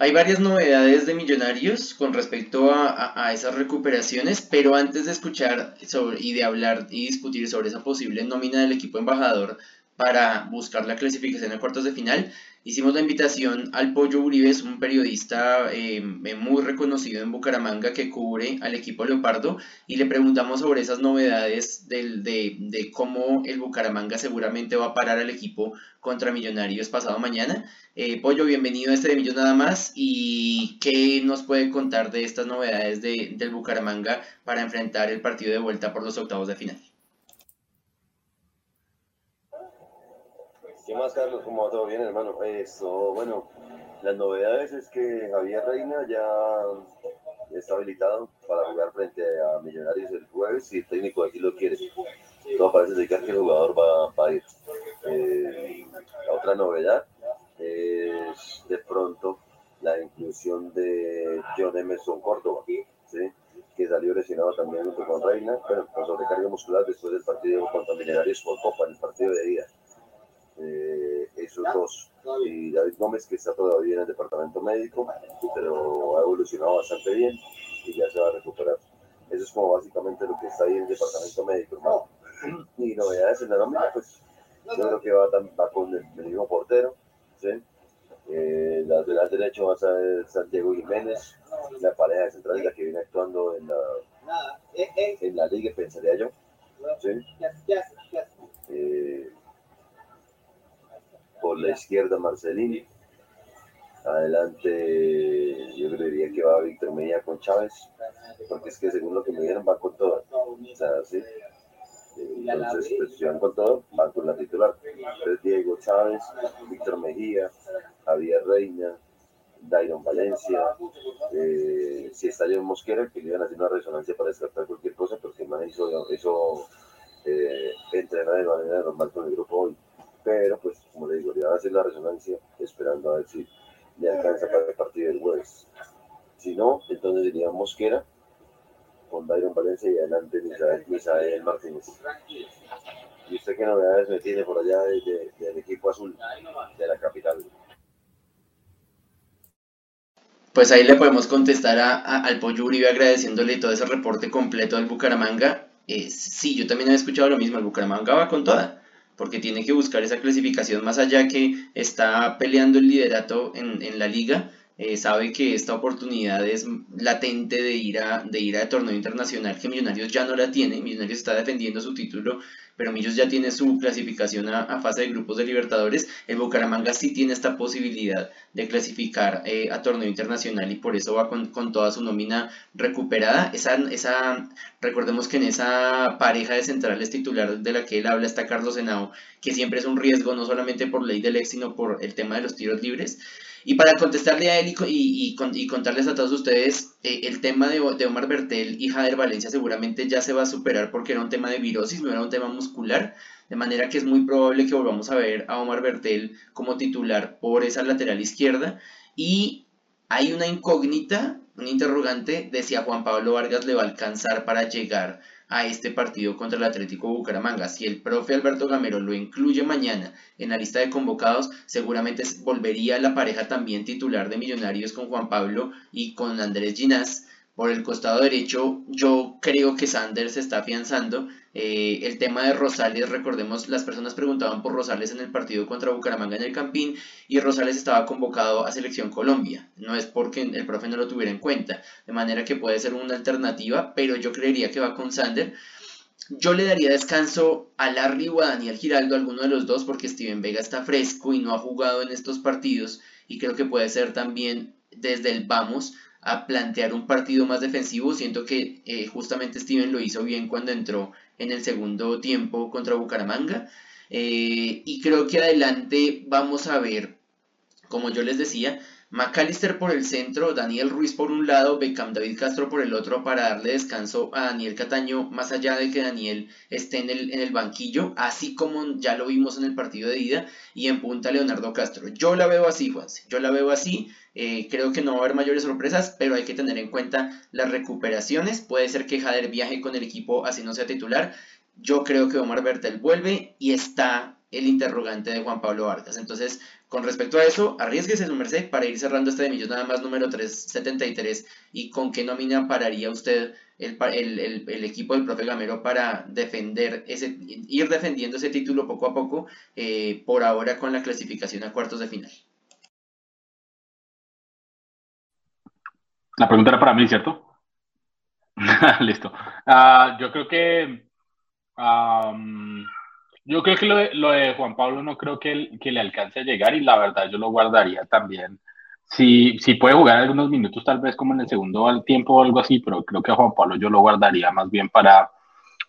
Hay varias novedades de Millonarios con respecto a, a, esas recuperaciones, pero antes de escuchar sobre, y de hablar y discutir sobre esa posible nómina del equipo embajador para buscar la clasificación a cuartos de final. Hicimos la invitación al Pollo Uribe, es un periodista eh, muy reconocido en Bucaramanga que cubre al equipo Leopardo y le preguntamos sobre esas novedades de, de, cómo el Bucaramanga seguramente va a parar al equipo contra Millonarios pasado mañana. Eh, Pollo, bienvenido a este de Millón Nada más y qué nos puede contar de estas novedades de, del Bucaramanga para enfrentar el partido de vuelta por los octavos de final. ¿Qué más, Carlos? ¿Cómo va todo bien, hermano? Eso, bueno, las novedades es que Javier Reina ya está habilitado para jugar frente a Millonarios el jueves y el técnico aquí lo quiere. Todo parece indicar que el jugador va, a ir. Eh, la otra novedad es de pronto la inclusión de John Emerson Córdoba, ¿sí? que salió lesionado también junto con Reina, bueno, con sobrecarga muscular después del partido contra Millonarios por Copa, en el partido de día eh, esos dos. Y David Gómez, que está todavía en el departamento médico, pero ha evolucionado bastante bien y ya se va a recuperar. Eso es como básicamente lo que está ahí en el departamento médico, Y novedades en la nómina, pues yo creo que va, va con el, mismo portero, ¿sí? Eh, lateral derecho va a ser Santiago Jiménez, la pareja de central la que viene actuando en la, en la liga, pensaría yo. ¿sí? Eh, por la izquierda Marcelini. Adelante, yo creería que va Víctor Medina con Chávez, porque es que según lo que me dieron va con todo. O sea, ¿sí? Entonces, pues, si van con todo, van con la titular. Entonces, Diego Chávez, Víctor Mejía, Javier Reina, Dairon Valencia, eh, si está John Mosquera, que le iban a hacer una resonancia para descartar cualquier cosa, porque el hizo, hizo eh, entrenar de manera normal con el grupo hoy pero pues como le digo, le van a hacer la resonancia esperando a ver si le alcanza para el partido del jueves. Si no, entonces iría Mosquera con Byron Valencia y adelante Misael, Martínez. ¿Y usted qué novedades me tiene por allá del equipo azul de la capital? Pues ahí le podemos contestar a, al Pollo Uribe agradeciéndole todo ese reporte completo del Bucaramanga. Eh, sí, yo también he escuchado lo mismo, el Bucaramanga va con toda porque tiene que buscar esa clasificación más allá que está peleando el liderato en, en la liga eh, sabe que esta oportunidad es latente de ir, a, de ir a torneo internacional, que Millonarios ya no la tiene, Millonarios está defendiendo su título, pero Millos ya tiene su clasificación a, fase de grupos de Libertadores, el Bucaramanga sí tiene esta posibilidad de clasificar eh, a torneo internacional y por eso va con, con, toda su nómina recuperada. Esa, esa, recordemos que en esa pareja de centrales titular de la que él habla está Carlos Senao, que siempre es un riesgo no solamente por ley del ex, sino por el tema de los tiros libres. Y para contestarle a él y, y, contarles a todos ustedes, eh, el tema de, de, Omar Bertel y Jader Valencia seguramente ya se va a superar porque era un tema de virosis, no era un tema muscular, de manera que es muy probable que volvamos a ver a Omar Bertel como titular por esa lateral izquierda. Y hay una incógnita, un interrogante de si a Juan Pablo Vargas le va a alcanzar para llegar a este partido contra el Atlético Bucaramanga. Si el profe Alberto Gamero lo incluye mañana en la lista de convocados, seguramente volvería la pareja también titular de Millonarios con Juan Pablo y con Andrés Ginás. Por el costado derecho, yo creo que Sanders se está afianzando eh, el tema de Rosales, recordemos, las personas preguntaban por Rosales en el partido contra Bucaramanga en el Campín y Rosales estaba convocado a Selección Colombia. No es porque el profe no lo tuviera en cuenta, de manera que puede ser una alternativa, pero yo creería que va con Sander. Yo le daría descanso a Larry o a Daniel Giraldo, alguno de los dos, porque Steven Vega está fresco y no ha jugado en estos partidos y creo que puede ser también desde el vamos a plantear un partido más defensivo. Siento que eh, justamente Steven lo hizo bien cuando entró en el segundo tiempo contra Bucaramanga. Eh, y creo que adelante vamos a ver, como yo les decía, McAllister por el centro, Daniel Ruiz por un lado, Beckham David Castro por el otro para darle descanso a Daniel Cataño, más allá de que Daniel esté en el, en el banquillo, así como ya lo vimos en el partido de ida, y en punta Leonardo Castro. Yo la veo así, Juan, yo la veo así, eh, creo que no va a haber mayores sorpresas, pero hay que tener en cuenta las recuperaciones, puede ser que Jader viaje con el equipo así no sea titular, yo creo que Omar Bertel vuelve y está el interrogante de Juan Pablo Vargas. Entonces, con respecto a eso, arriesguese su merced para ir cerrando este de Millos nada más número 373 y con qué nómina pararía usted el, el, equipo del profe Gamero para defender ese, ir defendiendo ese título poco a poco, eh, por ahora con la clasificación a cuartos de final. La pregunta era para mí, ¿cierto? Listo. Ah, yo creo que yo creo que lo de, lo de, Juan Pablo no creo que, que, le alcance a llegar y la verdad yo lo guardaría también. Si, si puede jugar algunos minutos, tal vez como en el segundo al tiempo o algo así, pero creo que a Juan Pablo yo lo guardaría más bien para,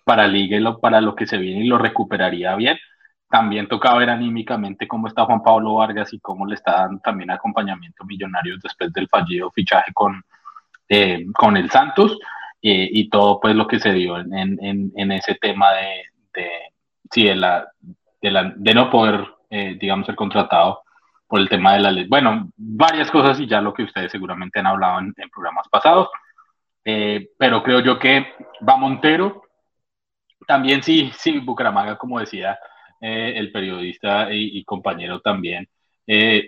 para Liga y lo, para lo que se viene y lo recuperaría bien. También toca ver anímicamente cómo está Juan Pablo Vargas y cómo le está dando también acompañamiento millonario después del fallido fichaje con, eh, con el Santos eh, y todo pues lo que se dio en, ese tema de, de la, de, no poder, eh, digamos, ser contratado por el tema de la ley. Bueno, varias cosas y ya lo que ustedes seguramente han hablado en, programas pasados, eh, pero creo yo que va Montero, también sí, sí, Bucaramanga, como decía eh, el periodista y, compañero también,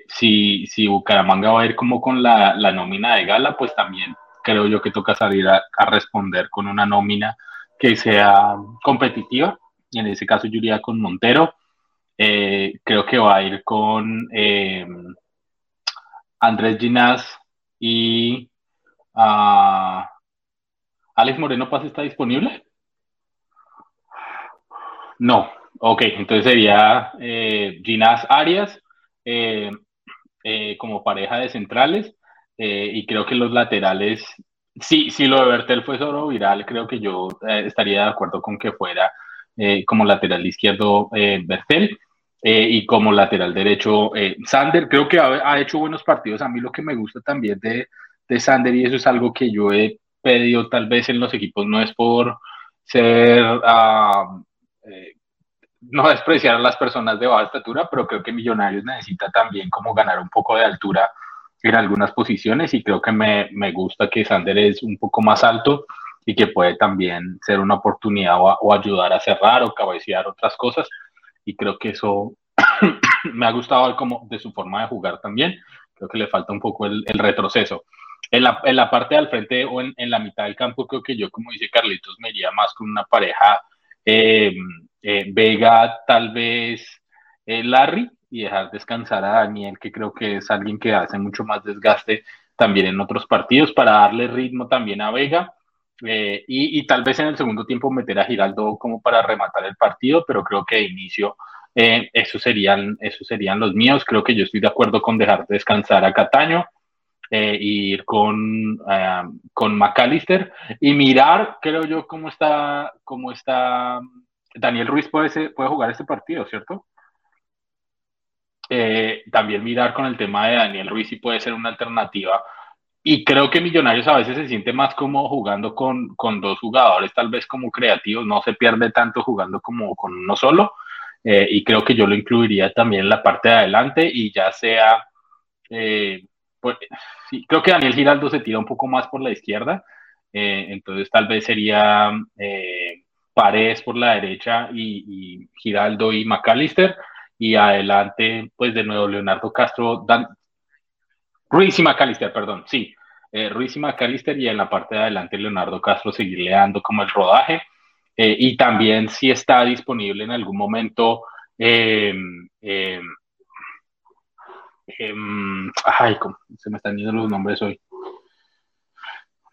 si, si Bucaramanga va a ir como con la, la, nómina de gala, pues también creo yo que toca salir a, responder con una nómina que sea competitiva en ese caso yo iría con Montero. Eh, creo que va a ir con eh, Andrés Ginás y uh, Alex Moreno Paz está disponible. No, ok, entonces sería eh, Ginás Arias eh, como pareja de centrales y creo que los laterales, sí, si lo de Bertel fue solo viral, creo que yo estaría de acuerdo con que fuera eh, como lateral izquierdo eh, Bertel eh, y como lateral derecho Sander. Creo que ha, hecho buenos partidos. A mí lo que me gusta también de, de Sander, y eso es algo que yo he pedido tal vez en los equipos, no es por ser, ah, no despreciar a las personas de baja estatura, pero creo que Millonarios necesita también como ganar un poco de altura en algunas posiciones y creo que me, me gusta que Sander es un poco más alto y que puede también ser una oportunidad o, ayudar a cerrar o cabecear otras cosas. Y creo que eso me ha gustado como de su forma de jugar también. Creo que le falta un poco el, retroceso. En la, en la, parte del frente o en, en, la mitad del campo, creo que yo, como dice Carlitos, me iría más con una pareja eh, eh, Vega, tal vez eh, Larry, y dejar descansar a Daniel, que creo que es alguien que hace mucho más desgaste también en otros partidos, para darle ritmo también a Vega eh, y, tal vez en el segundo tiempo meter a Giraldo como para rematar el partido, pero creo que de inicio eh, esos, serían, esos serían los míos. Creo que yo estoy de acuerdo con dejar descansar a Cataño e ir con, con McAllister y mirar, creo yo, cómo está, cómo está Daniel Ruiz puede, puede jugar este partido, ¿cierto? También mirar con el tema de Daniel Ruiz si puede ser una alternativa y creo que Millonarios a veces se siente más como jugando con, con, dos jugadores, tal vez como creativos, no se pierde tanto jugando como con uno solo. Eh, y creo que yo lo incluiría también en la parte de adelante y ya sea, eh, pues, creo que Daniel Giraldo se tira un poco más por la izquierda, eh, entonces tal vez sería Paredes por la derecha y, Giraldo y McAllister, y adelante, pues de nuevo Leonardo Castro, Dan, Ruiz y perdón, sí. Eh, Ruiz y McAllister y en la parte de adelante Leonardo Castro seguirle dando como el rodaje. Eh, y también si está disponible en algún momento. Em, ay, se me están yendo los nombres hoy.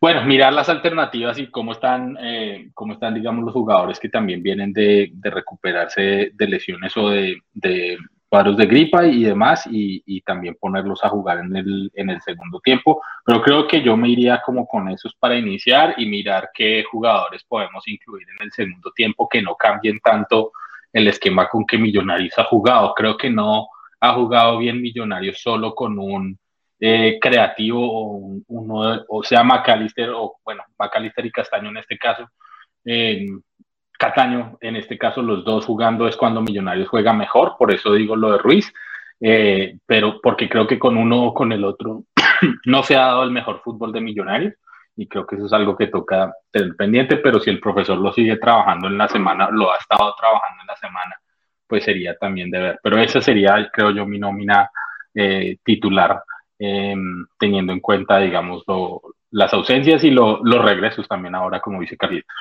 Bueno, mirar las alternativas y cómo están, eh, cómo están, digamos, los jugadores que también vienen de, recuperarse de lesiones o de paros de gripa y demás, y, también ponerlos a jugar en el, en el segundo tiempo. Pero creo que yo me iría como con esos para iniciar y mirar qué jugadores podemos incluir en el segundo tiempo que no cambien tanto el esquema con que Millonarios ha jugado. Creo que no ha jugado bien Millonarios solo con un eh, creativo o uno, o sea, McAllister, o bueno, McAllister y Castaño en este caso. Eh, Cataño, en este caso los dos jugando es cuando Millonarios juega mejor, por eso digo lo de Ruiz, eh, pero porque creo que con uno o con el otro no se ha dado el mejor fútbol de Millonarios y creo que eso es algo que toca tener pendiente, pero si el profesor lo sigue trabajando en la semana, lo ha estado trabajando en la semana, pues sería también de ver. Pero esa sería, creo yo, mi nómina eh, titular, em, teniendo en cuenta, digamos, las ausencias y los regresos también ahora, como dice Carlitos.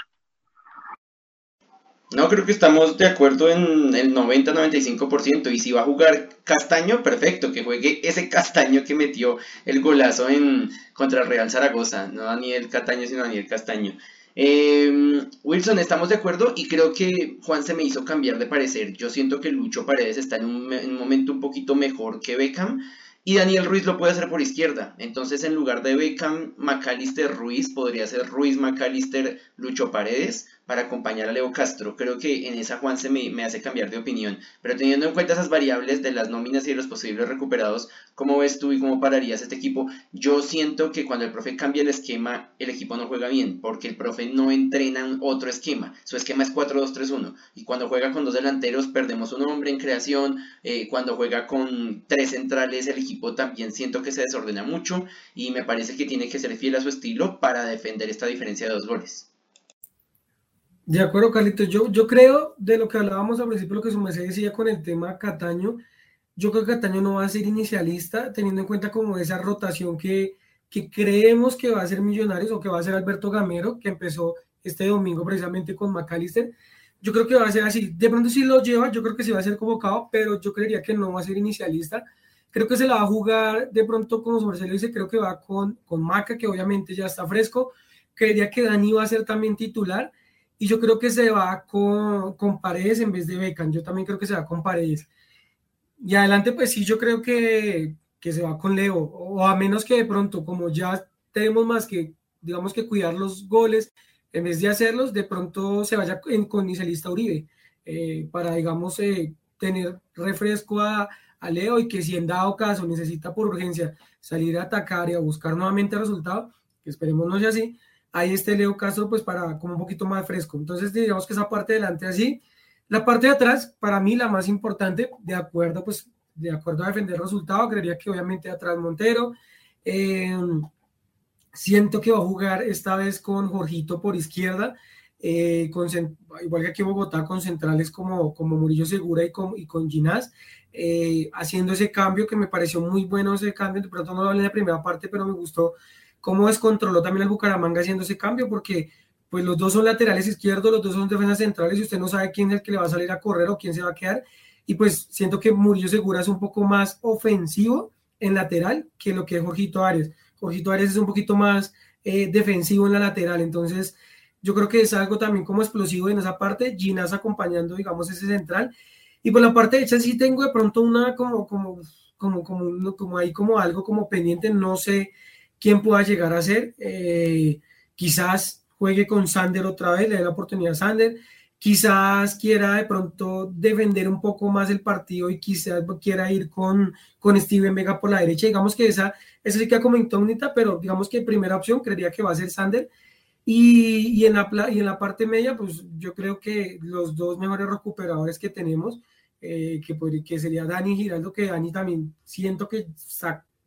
No, creo que estamos de acuerdo en el 90-95%. Y si va a jugar Castaño, perfecto, que juegue ese Castaño que metió el golazo en contra el Real Zaragoza. No Daniel Castaño, sino Daniel Castaño. Em, Wilson, estamos de acuerdo y creo que Juan se me hizo cambiar de parecer. Yo siento que Lucho Paredes está en un momento un poquito mejor que Beckham. Y Daniel Ruiz lo puede hacer por izquierda. Entonces, en lugar de Beckham, McAllister Ruiz, podría ser Ruiz McAllister Lucho Paredes para acompañar a Leo Castro. Creo que en esa Juan se me, hace cambiar de opinión. Pero teniendo en cuenta esas variables de las nóminas y de los posibles recuperados, ¿cómo ves tú y cómo pararías este equipo? Yo siento que cuando el profe cambia el esquema, el equipo no juega bien, porque el profe no entrena en otro esquema. Su esquema es 4-2-3-1. Y cuando juega con dos delanteros, perdemos un hombre en creación. Eh, cuando juega con tres centrales, el equipo también siento que se desordena mucho. Y me parece que tiene que ser fiel a su estilo para defender esta diferencia de dos goles. De acuerdo, Carlitos. Yo, yo creo de lo que hablábamos al principio, lo que su merced decía con el tema Cataño. Yo creo que Cataño no va a ser inicialista, teniendo en cuenta como esa rotación que, que creemos que va a ser Millonarios o que va a ser Alberto Gamero, que empezó este domingo precisamente con McAllister. Yo creo que va a ser así. De pronto sí lo lleva, yo creo que sí va a ser convocado, pero yo creería que no va a ser inicialista. Creo que se la va a jugar de pronto, como su merced dice, creo que va con, con Maca, que obviamente ya está fresco. Creería que Dani va a ser también titular y yo creo que se va con, con Paredes en vez de Beckham. Yo también creo que se va con Paredes. Y adelante, pues sí, yo creo que, que se va con Leo. O a menos que de pronto, como ya tenemos más que, digamos que cuidar los goles, en vez de hacerlos, de pronto se vaya en, con Iselista Uribe. Eh, para, digamos, eh, tener refresco a, a, Leo y que si en dado caso necesita por urgencia salir a atacar y a buscar nuevamente el resultado, que esperemos no sea así, ahí está Leo Castro pues para como un poquito más fresco. Entonces digamos que esa parte de delante así. La parte de atrás, para mí la más importante, de acuerdo pues de acuerdo a defender resultado, creería que obviamente atrás Montero. Em, siento que va a jugar esta vez con Jorgito por izquierda, eh, con, igual que aquí en Bogotá, con centrales como, como Murillo Segura y con, y con Ginás, eh, haciendo ese cambio que me pareció muy bueno ese cambio, de pronto no lo hablé en la primera parte, pero me gustó cómo descontroló también el Bucaramanga haciendo ese cambio, porque pues los dos son laterales izquierdos, los dos son defensas centrales y usted no sabe quién es el que le va a salir a correr o quién se va a quedar. Y pues siento que Murillo Segura es un poco más ofensivo en lateral que lo que es Jorgito Arias. Jorgito Arias es un poquito más eh, defensivo en la lateral, entonces yo creo que es algo también como explosivo en esa parte, Ginas acompañando, digamos, ese central. Y por la parte derecha sí tengo de pronto una como, como, como, como, como ahí como algo como pendiente, no sé quién pueda llegar a ser. Eh, quizás juegue con Sander otra vez, le dé la oportunidad a Sander. Quizás quiera de pronto defender un poco más el partido y quizás quiera ir con, con Steven Vega por la derecha. Digamos que esa, esa sí queda como incógnita, pero digamos que primera opción creería que va a ser Sander. Y, y, en la, y en la parte media, pues yo creo que los dos mejores recuperadores que tenemos, eh, que, que sería Dani Giraldo, que Dani también siento que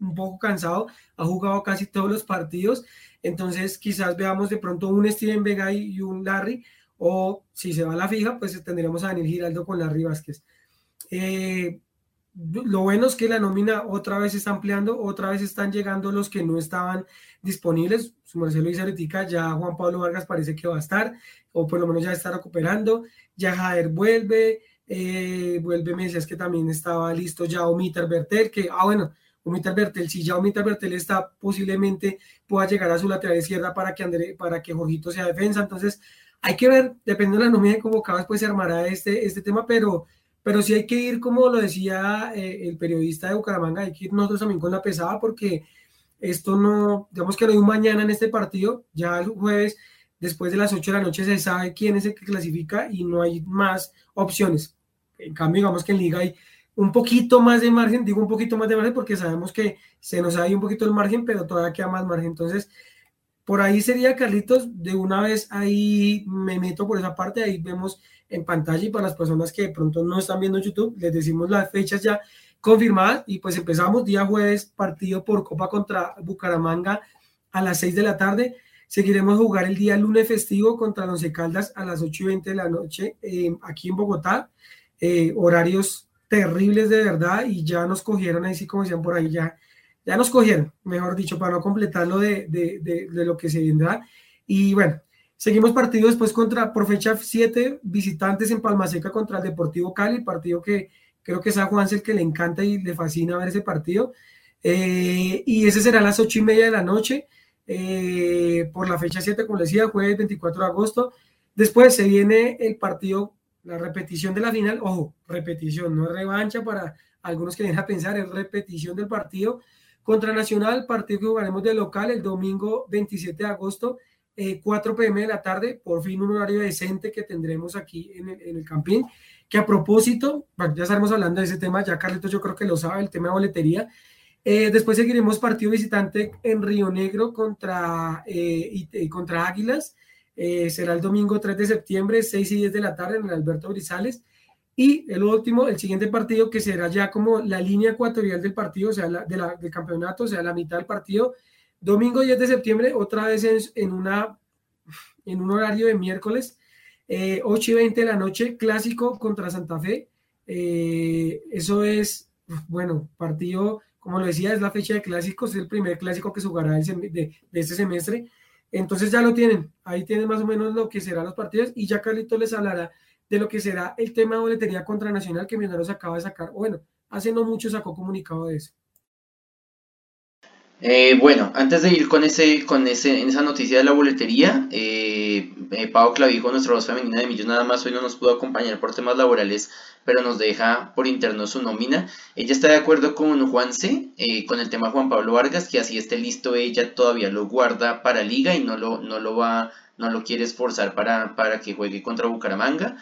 un poco cansado, ha jugado casi todos los partidos, entonces quizás veamos de pronto un Steven Vega y un Larry, o si se va a la fija, pues tendremos a Daniel Giraldo con Larry Vázquez. Eh, lo bueno es que la nómina otra vez está ampliando, otra vez están llegando los que no estaban disponibles. Marcelo ahorita, ya Juan Pablo Vargas parece que va a estar, o por lo menos ya está recuperando. Ya Jader vuelve, eh, vuelve, me decías que también estaba listo ya Omitar Bertel, que, ah, bueno, Omitar Bertel, si ya Omitar Bertel está, posiblemente pueda llegar a su lateral izquierda para que, André, para que Jorgito sea defensa. Entonces, hay que ver, dependiendo de la nómina de convocados, pues se armará este, este tema, pero, pero sí hay que ir, como lo decía eh, el periodista de Bucaramanga, hay que ir nosotros también con la pesada, porque esto no, digamos que no hay un mañana en este partido, ya el jueves, después de las 8 de la noche, se sabe quién es el que clasifica y no hay más opciones. En cambio, digamos que en Liga hay un poquito más de margen, digo un poquito más de margen porque sabemos que se nos ha ido un poquito el margen, pero todavía queda más margen. Entonces, por ahí sería, Carlitos, de una vez ahí me meto por esa parte, ahí vemos en pantalla y para las personas que de pronto no están viendo YouTube, les decimos las fechas ya confirmadas y pues empezamos día jueves partido por Copa contra Bucaramanga a las 6 de la tarde. Seguiremos jugar el día lunes festivo contra Once Caldas a las 8 y 20 de la noche eh, aquí en Bogotá. eh, horarios terribles de verdad y ya nos cogieron ahí, sí, como decían por ahí, ya, ya nos cogieron, mejor dicho, para no completar lo de, de, lo que se vendrá. Y bueno, seguimos partido después contra, por fecha 7, visitantes en Palmaseca contra el Deportivo Cali, partido que creo que es a Juanse el que le encanta y le fascina ver ese partido. Eh, y ese será a las ocho y media de la noche, eh, por la fecha 7, como decía, jueves 24 de agosto. Después se viene el partido, la repetición de la final, ojo, repetición, no revancha para algunos que a pensar, es repetición del partido contra Nacional, partido que jugaremos de local el domingo 27 de agosto, 4 eh, pm de la tarde, por fin un horario decente que tendremos aquí en el, en Campín, que a propósito, ya estaremos hablando de ese tema, ya Carlitos yo creo que lo sabe, el tema de boletería, eh, después seguiremos partido visitante en Río Negro contra, eh, contra Águilas. Eh, será el domingo 3 de septiembre, 6 y 10 de la tarde en el Alberto Brizales. Y el último, el siguiente partido, que será ya como la línea ecuatorial del partido, o sea, de la, del campeonato, o sea, la mitad del partido. Domingo 10 de septiembre, otra vez en, una, en un horario de miércoles, 8 y 20 de la noche, clásico contra Santa Fe. eso es, bueno, partido como lo decía, es la fecha de clásicos, es el primer clásico que se jugará de, este semestre. Entonces ya lo tienen, ahí tienen más o menos lo que serán los partidos y ya Carlito les hablará de lo que será el tema de boletería contra Nacional que Millonarios acaba de sacar. Bueno, hace no mucho sacó comunicado de eso. Eh, bueno, antes de ir con ese, con ese, en esa noticia de la boletería, eh, eh, Clavijo, nuestra voz femenina de Millos, nada más hoy no nos pudo acompañar por temas laborales, pero nos deja por interno su nómina. Ella está de acuerdo con Juanse, eh, con el tema Juan Pablo Vargas, que así esté listo, ella todavía lo guarda para liga y no lo, no lo va, no lo quiere esforzar para, para que juegue contra Bucaramanga.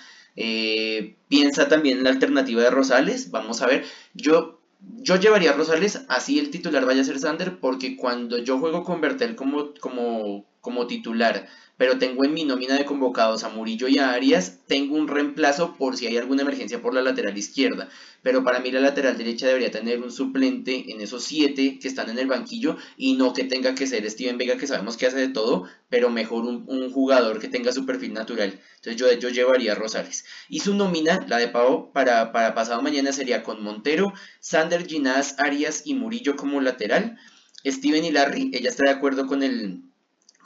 piensa también en la alternativa de Rosales, vamos a ver. Yo yo llevaría a Rosales así el titular vaya a ser Sander, porque cuando yo juego con Bertel como, como, como titular, pero tengo en mi nómina de convocados a Murillo y a Arias, tengo un reemplazo por si hay alguna emergencia por la lateral izquierda. Pero para mí la lateral derecha debería tener un suplente en esos siete que están en el banquillo y no que tenga que ser Steven Vega, que sabemos que hace de todo, pero mejor un, jugador que tenga su perfil natural. Entonces yo, yo llevaría a Rosales. Y su nómina, la de Pavo, para, para pasado mañana sería con Montero, Sander, Ginás, Arias y Murillo como lateral. Steven y Larry, ella está de acuerdo con el,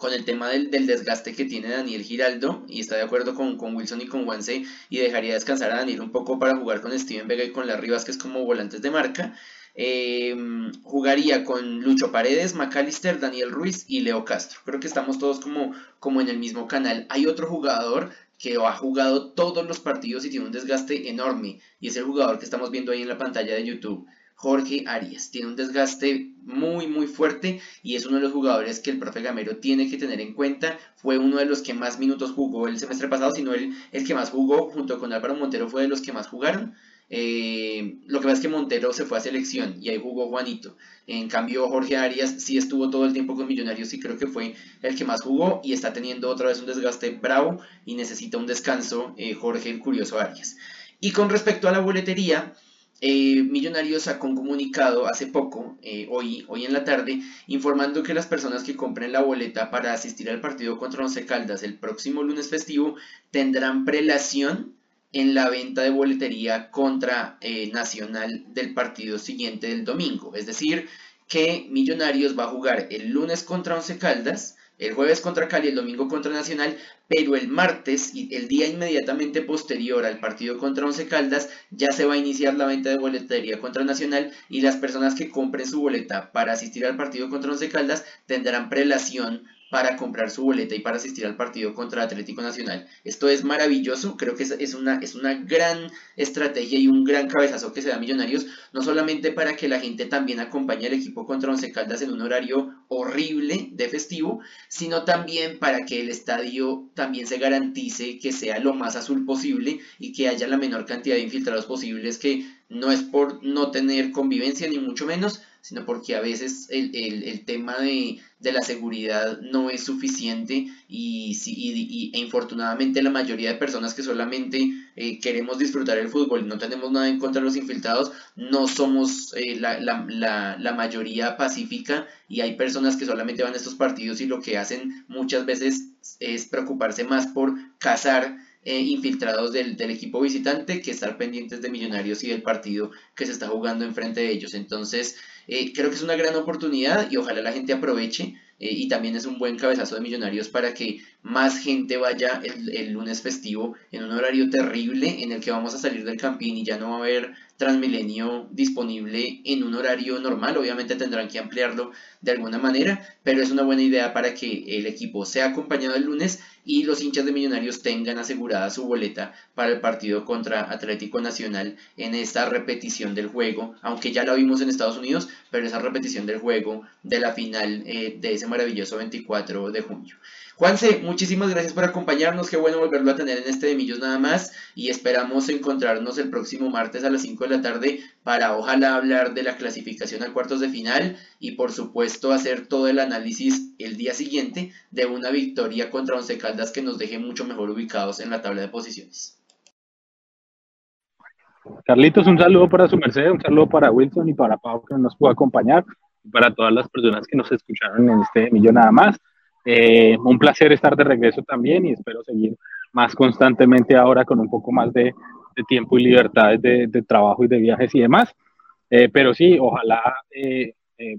con el tema del, desgaste que tiene Daniel Giraldo y está de acuerdo con, Wilson y con Juanse y dejaría descansar a Daniel un poco para jugar con Steven Vega y con las Rivas que es como volantes de marca. Em, jugaría con Lucho Paredes, McAllister, Daniel Ruiz y Leo Castro. Creo que estamos todos como, como en el mismo canal. Hay otro jugador que ha jugado todos los partidos y tiene un desgaste enorme y es el jugador que estamos viendo ahí en la pantalla de YouTube. Jorge Arias. Tiene un desgaste muy, muy fuerte y es uno de los jugadores que el profe Gamero tiene que tener en cuenta. Fue uno de los que más minutos jugó el semestre pasado, sino el, el que más jugó junto con Álvaro Montero fue de los que más jugaron. Eh, lo que pasa es que Montero se fue a selección y ahí jugó Juanito. En cambio, Jorge Arias sí estuvo todo el tiempo con Millonarios y creo que fue el que más jugó y está teniendo otra vez un desgaste bravo y necesita un descanso eh, Jorge el Curioso Arias. Y con respecto a la boletería, eh, Millonarios sacó un comunicado hace poco, eh, hoy, hoy en la tarde, informando que las personas que compren la boleta para asistir al partido contra Once Caldas el próximo lunes festivo tendrán prelación en la venta de boletería contra eh, Nacional del partido siguiente del domingo. Es decir, que Millonarios va a jugar el lunes contra Once Caldas, el jueves contra Cali, el domingo contra Nacional, pero el martes, y el día inmediatamente posterior al partido contra Once Caldas, ya se va a iniciar la venta de boletería contra Nacional y las personas que compren su boleta para asistir al partido contra Once Caldas tendrán prelación para comprar su boleta y para asistir al partido contra Atlético Nacional. Esto es maravilloso, creo que es, una, es una gran estrategia y un gran cabezazo que se da a Millonarios, no solamente para que la gente también acompañe al equipo contra Once Caldas en un horario horrible de festivo, sino también para que el estadio también se garantice que sea lo más azul posible y que haya la menor cantidad de infiltrados posibles que no es por no tener convivencia ni mucho menos, sino porque a veces el, tema de, la seguridad no es suficiente y, y, e infortunadamente la mayoría de personas que solamente eh, queremos disfrutar el fútbol y no tenemos nada en contra de los infiltrados, no somos eh, la, la, la, mayoría pacífica y hay personas que solamente van a estos partidos y lo que hacen muchas veces es preocuparse más por cazar eh, infiltrados del, del, equipo visitante que estar pendientes de Millonarios y del partido que se está jugando enfrente de ellos. Entonces, eh, creo que es una gran oportunidad y ojalá la gente aproveche eh, y también es un buen cabezazo de Millonarios para que más gente vaya el, el, lunes festivo en un horario terrible en el que vamos a salir del campín y ya no va a haber Transmilenio disponible en un horario normal. Obviamente tendrán que ampliarlo de alguna manera, pero es una buena idea para que el equipo sea acompañado el lunes y los hinchas de Millonarios tengan asegurada su boleta para el partido contra Atlético Nacional en esta repetición del juego, aunque ya la vimos en Estados Unidos, pero esa repetición del juego de la final eh, de ese maravilloso 24 de junio. Juanse, muchísimas gracias por acompañarnos, qué bueno volverlo a tener en este de Millos nada más y esperamos encontrarnos el próximo martes a las 5 de la tarde para ojalá hablar de la clasificación a cuartos de final y por supuesto hacer todo el análisis el día siguiente de una victoria contra Once Caldas que nos deje mucho mejor ubicados en la tabla de posiciones. Carlitos, un saludo para su merced, un saludo para Wilson y para Pau que nos pudo acompañar y para todas las personas que nos escucharon en este millón nada más. Eh, un placer estar de regreso también y espero seguir más constantemente ahora con un poco más de, de tiempo y libertades de, de, trabajo y de viajes y demás. Eh, pero sí, ojalá eh, eh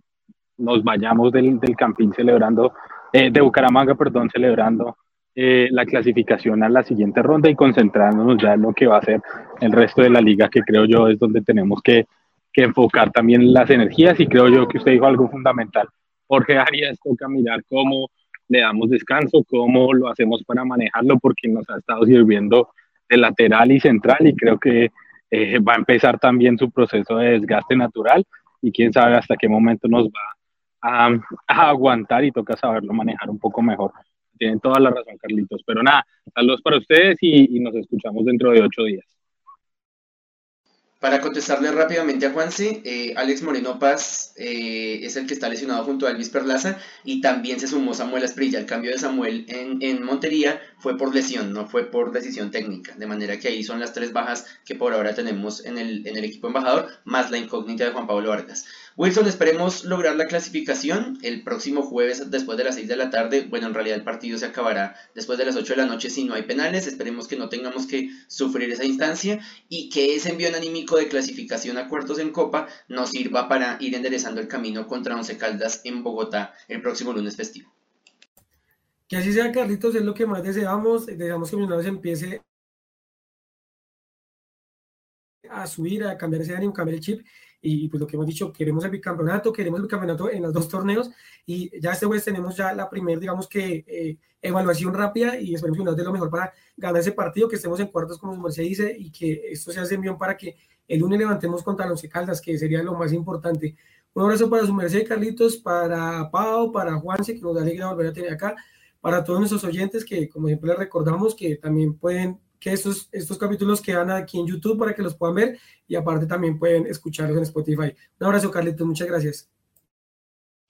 nos vayamos del, del campín celebrando, eh, de Bucaramanga, perdón, celebrando eh, la clasificación a la siguiente ronda y concentrándonos ya en lo que va a ser el resto de la liga, que creo yo es donde tenemos que, que enfocar también las energías y creo yo que usted dijo algo fundamental. Jorge Arias toca mirar cómo le damos descanso, cómo lo hacemos para manejarlo, porque nos ha estado sirviendo de lateral y central y creo que eh, va a empezar también su proceso de desgaste natural y quién sabe hasta qué momento nos va a, aguantar y toca saberlo manejar un poco mejor. Tienen toda la razón, Carlitos. Pero nada, saludos para ustedes y nos escuchamos dentro de ocho días. Para contestarle rápidamente a Juanse, eh, Alex Moreno Paz eh, es el que está lesionado junto a Elvis Perlaza y también se sumó Samuel Asprilla. El cambio de Samuel en, en, Montería fue por lesión, no fue por decisión técnica. De manera que ahí son las tres bajas que por ahora tenemos en el, en el equipo embajador, más la incógnita de Juan Pablo Vargas. Wilson, esperemos lograr la clasificación el próximo jueves después de las 6 de la tarde. Bueno, en realidad el partido se acabará después de las 8 de la noche si no hay penales. Esperemos que no tengamos que sufrir esa instancia y que ese envío anímico de clasificación a cuartos en Copa nos sirva para ir enderezando el camino contra Once Caldas en Bogotá el próximo lunes festivo. Que así sea, Carlitos, es lo que más deseamos. Deseamos que Millonarios empiece a subir, a cambiar ese ánimo, cambiar el chip y pues lo que hemos dicho, queremos el bicampeonato, queremos el campeonato en los dos torneos y ya este jueves tenemos ya la primera, digamos que, eh, evaluación rápida y esperemos que nos dé lo mejor para ganar ese partido, que estemos en cuartos como se dice y que esto se hace bien para que el lunes levantemos contra los Caldas, que sería lo más importante. Un abrazo para su merced, Carlitos, para Pau, para Juanse, que nos da alegría volver a tener acá, para todos nuestros oyentes que, como siempre les recordamos, que también pueden que estos, estos capítulos quedan aquí en YouTube para que los puedan ver y aparte también pueden escucharlos en Spotify. Un abrazo, Carlitos, muchas gracias.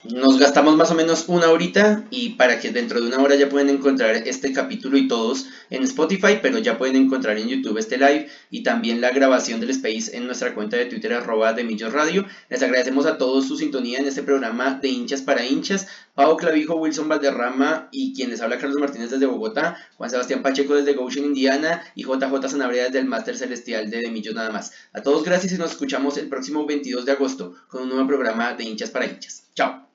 Nos gastamos más o menos una horita y para que dentro de una hora ya pueden encontrar este capítulo y todos en Spotify, pero ya pueden encontrar en YouTube este live y también la grabación del Space en nuestra cuenta de Twitter arroba de Millos Radio. Les agradecemos a todos su sintonía en este programa de hinchas para hinchas. Pau Clavijo, Wilson Valderrama y quien les habla Carlos Martínez desde Bogotá, Juan Sebastián Pacheco desde Goshen, Indiana y JJ Sanabria desde el Máster Celestial de De Millos nada más. A todos gracias y nos escuchamos el próximo 22 de agosto con un nuevo programa de hinchas para hinchas. Chao.